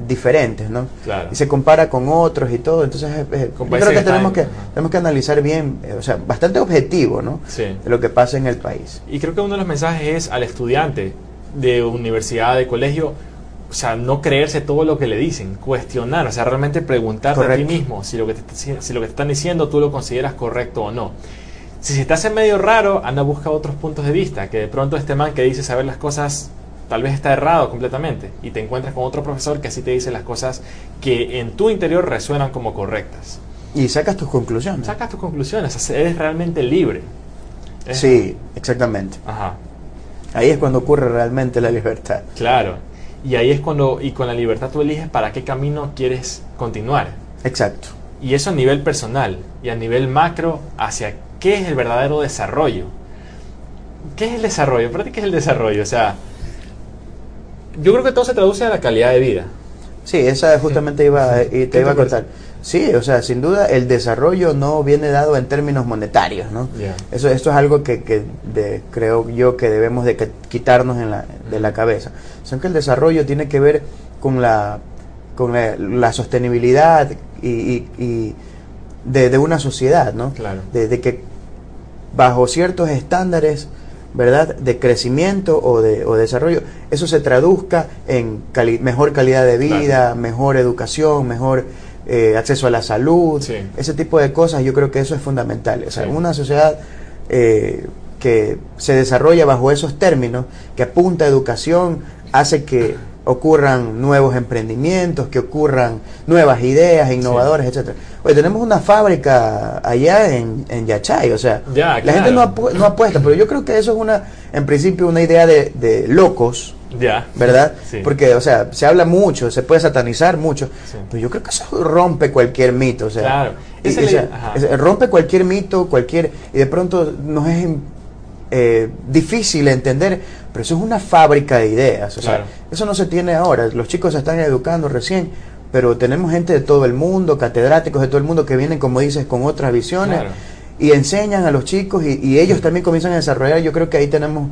diferentes, ¿no? Claro. Y se compara con otros y todo. Entonces, eh, eh, yo creo que tenemos que, tenemos que analizar bien, eh, o sea, bastante objetivo, ¿no? Sí. De lo que pasa en el país. Y creo que uno de los mensajes es al estudiante de universidad, de colegio, o sea, no creerse todo lo que le dicen, cuestionar, o sea, realmente preguntarte a Correcto. ti mismo si lo, que te, si lo que te están diciendo tú lo consideras correcto o no. Si se te hace medio raro, anda a buscar otros puntos de vista, que de pronto este man que dice saber las cosas tal vez está errado completamente y te encuentras con otro profesor que así te dice las cosas que en tu interior resuenan como correctas. Y sacas tus conclusiones. Sacas tus conclusiones, o sea, eres realmente libre. Es- Sí, exactamente. Ajá. Ahí es cuando ocurre realmente la libertad. Claro. Y ahí es cuando, y con la libertad tú eliges para qué camino quieres continuar. Exacto. Y eso a nivel personal y a nivel macro hacia qué es el verdadero desarrollo. ¿Qué es el desarrollo? ¿Para ti qué es el desarrollo? O sea, yo creo que todo se traduce a la calidad de vida. Sí, esa justamente iba, y te iba a contar. Sí, o sea, sin duda el desarrollo no viene dado en términos monetarios, ¿no? Eso, esto es algo que, que creo yo que debemos de quitarnos en la, de la cabeza. Son que el desarrollo tiene que ver con la, con la, sostenibilidad y, y, de, de, una sociedad, ¿no? Claro. De, que bajo ciertos estándares, ¿verdad?, de crecimiento o de, o desarrollo, eso se traduzca en mejor calidad de vida, mejor educación, mejor eh, acceso a la salud, ese tipo de cosas, yo creo que eso es fundamental. O sea, una sociedad eh, que se desarrolla bajo esos términos, que apunta a educación, hace que ocurran nuevos emprendimientos, que ocurran nuevas ideas innovadoras, etcétera. Oye, tenemos una fábrica allá en, en Yachay, o sea, la gente no, no, apuesta, pero yo creo que eso es una, en principio, una idea de, de locos, ya. ¿Verdad? Porque, o sea, se habla mucho, se puede satanizar mucho, pero yo creo que eso rompe cualquier mito, o sea, rompe cualquier mito, cualquier, y de pronto nos es eh, difícil entender, pero eso es una fábrica de ideas, o sea, eso no se tiene ahora, los chicos se están educando recién, pero tenemos gente de todo el mundo, catedráticos de todo el mundo que vienen, como dices, con otras visiones. Y enseñan a los chicos y, y ellos también comienzan a desarrollar. Yo creo que ahí tenemos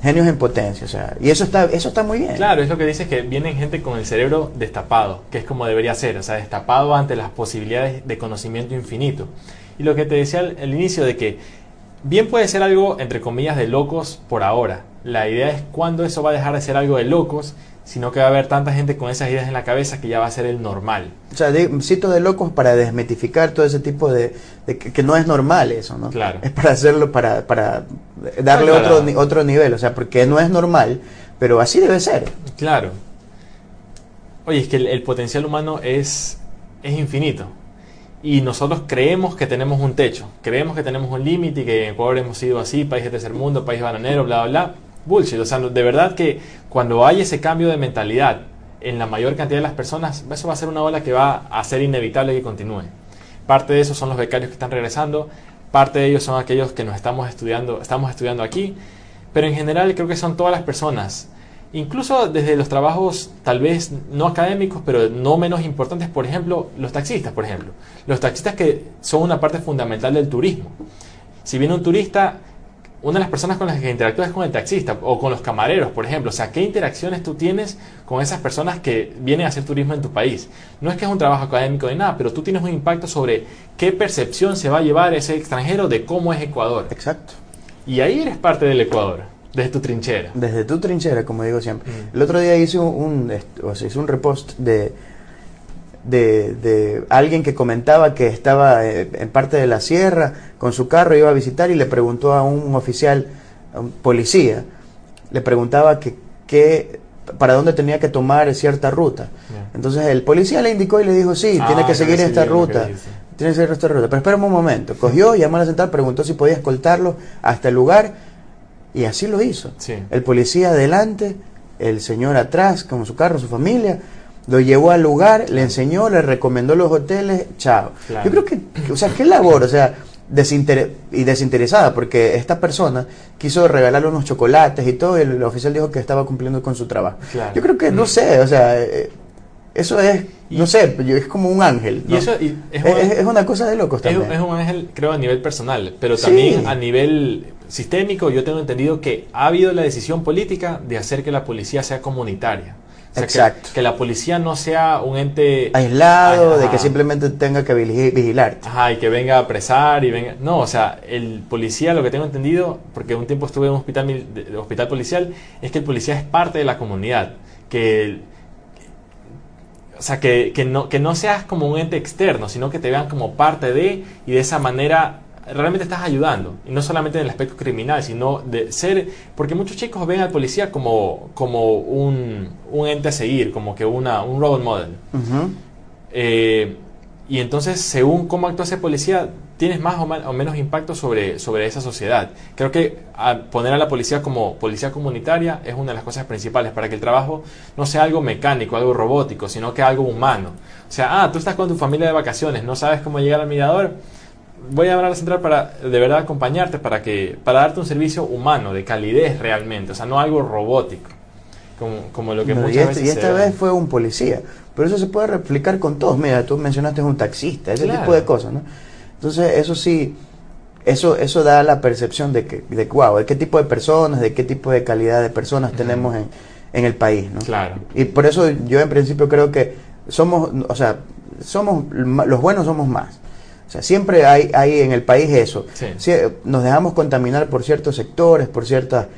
genios en potencia, o sea, y eso está, eso está muy bien. Claro, es lo que dices que vienen gente con el cerebro destapado, que es como debería ser, o sea, destapado ante las posibilidades de conocimiento infinito. Y lo que te decía al, inicio de que bien puede ser algo, entre comillas, de locos por ahora. La idea es cuándo eso va a dejar de ser algo de locos sino que va a haber tanta gente con esas ideas en la cabeza que ya va a ser el normal. O sea, cito de locos para desmetificar todo ese tipo de, que, no es normal eso, ¿no? Claro. Es para hacerlo, para, para darle otro, otro nivel, o sea, porque no es normal, pero así debe ser. Claro. Oye, es que el, potencial humano es, es infinito. Y nosotros creemos que tenemos un techo, creemos que tenemos un límite y que en Ecuador hemos sido así, país de tercer mundo, país bananero, bla, bla, bla bullshit. O sea, de verdad que cuando hay ese cambio de mentalidad en la mayor cantidad de las personas, eso va a ser una ola que va a ser inevitable que continúe. Parte de eso son los becarios que están regresando, parte de ellos son aquellos que nos estamos estudiando, estamos estudiando aquí, pero en general creo que son todas las personas, incluso desde los trabajos tal vez no académicos, pero no menos importantes, por ejemplo, los taxistas, por ejemplo. Los taxistas que son una parte fundamental del turismo. Si viene un turista, una de las personas con las que interactúas es con el taxista o con los camareros, por ejemplo. O sea, ¿qué interacciones tú tienes con esas personas que vienen a hacer turismo en tu país? No es que es un trabajo académico ni nada, pero tú tienes un impacto sobre qué percepción se va a llevar ese extranjero de cómo es Ecuador. Exacto. Y ahí eres parte del Ecuador, desde tu trinchera. Desde tu trinchera, como digo siempre. Mm. El otro día hice un, o sea, hice un repost de de, alguien que comentaba que estaba eh, en parte de la sierra con su carro, iba a visitar y le preguntó a un oficial, a un policía, le preguntaba que, para dónde tenía que tomar cierta ruta. Entonces el policía le indicó y le dijo, sí, tiene que seguir esta ruta. Tiene que seguir esta ruta. Pero espérame un momento. Cogió, llamó a la central, preguntó si podía escoltarlo hasta el lugar y así lo hizo. El policía adelante, el señor atrás con su carro, su familia lo llevó al lugar, le enseñó, le recomendó los hoteles, chao. Yo creo que, o sea, qué labor, o sea, y desinteresada, porque esta persona quiso regalarle unos chocolates y todo, y el oficial dijo que estaba cumpliendo con su trabajo. Yo creo que, no mm. sé, o sea, eh, eso es, no sé, es como un ángel. Y eso es, una, cosa de locos también. Es, un ángel, creo, a nivel personal, pero también a nivel sistémico, yo tengo entendido que ha habido la decisión política de hacer que la policía sea comunitaria. Exacto. Que, la policía no sea un ente aislado, de que simplemente tenga que vigilarte. Ajá, y que venga a apresar y venga. No, o sea, el policía, lo que tengo entendido, porque un tiempo estuve en un hospital, hospital policial, es que el policía es parte de la comunidad. Que. O sea, que, que, no, que no seas como un ente externo, sino que te vean como parte de, y de esa manera realmente estás ayudando. Y no solamente en el aspecto criminal, sino de ser... Porque muchos chicos ven al policía como, como un, un ente a seguir, como que una, un role model. Eh, y entonces, según cómo actúa ese policía, tienes más o, menos impacto sobre, sobre esa sociedad. Creo que poner a la policía como policía comunitaria es una de las cosas principales para que el trabajo no sea algo mecánico, algo robótico, sino que algo humano. O sea, ah, tú estás con tu familia de vacaciones, no sabes cómo llegar al mirador, voy a hablar a la central para de verdad acompañarte, para, que, para darte un servicio humano, de calidez realmente, o sea, no algo robótico. Como, lo que muchas y, este, veces y esta vez fue un policía, pero eso se puede replicar con todos. Mira, tú mencionaste un taxista, ese tipo de cosas, ¿no? Entonces, eso sí, eso, eso da la percepción de que, de wow, de qué tipo de personas, de qué tipo de calidad de personas tenemos en, en, el país, ¿no? Claro. Y por eso yo en principio creo que somos, o sea, somos, los buenos somos más. O sea, siempre hay, hay en el país eso. nos dejamos contaminar por ciertos sectores, por ciertas,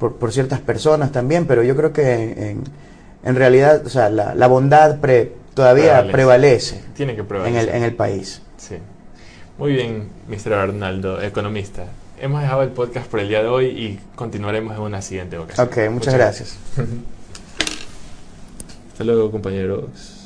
por, ciertas personas también, pero yo creo que en, realidad, o sea, la, bondad todavía prevalece, Tiene que En el, en el país. Sí. Muy bien, Mr. Arnaldo, economista. Hemos dejado el podcast por el día de hoy y continuaremos en una siguiente ocasión. Ok, muchas, muchas gracias. Hasta luego, compañeros.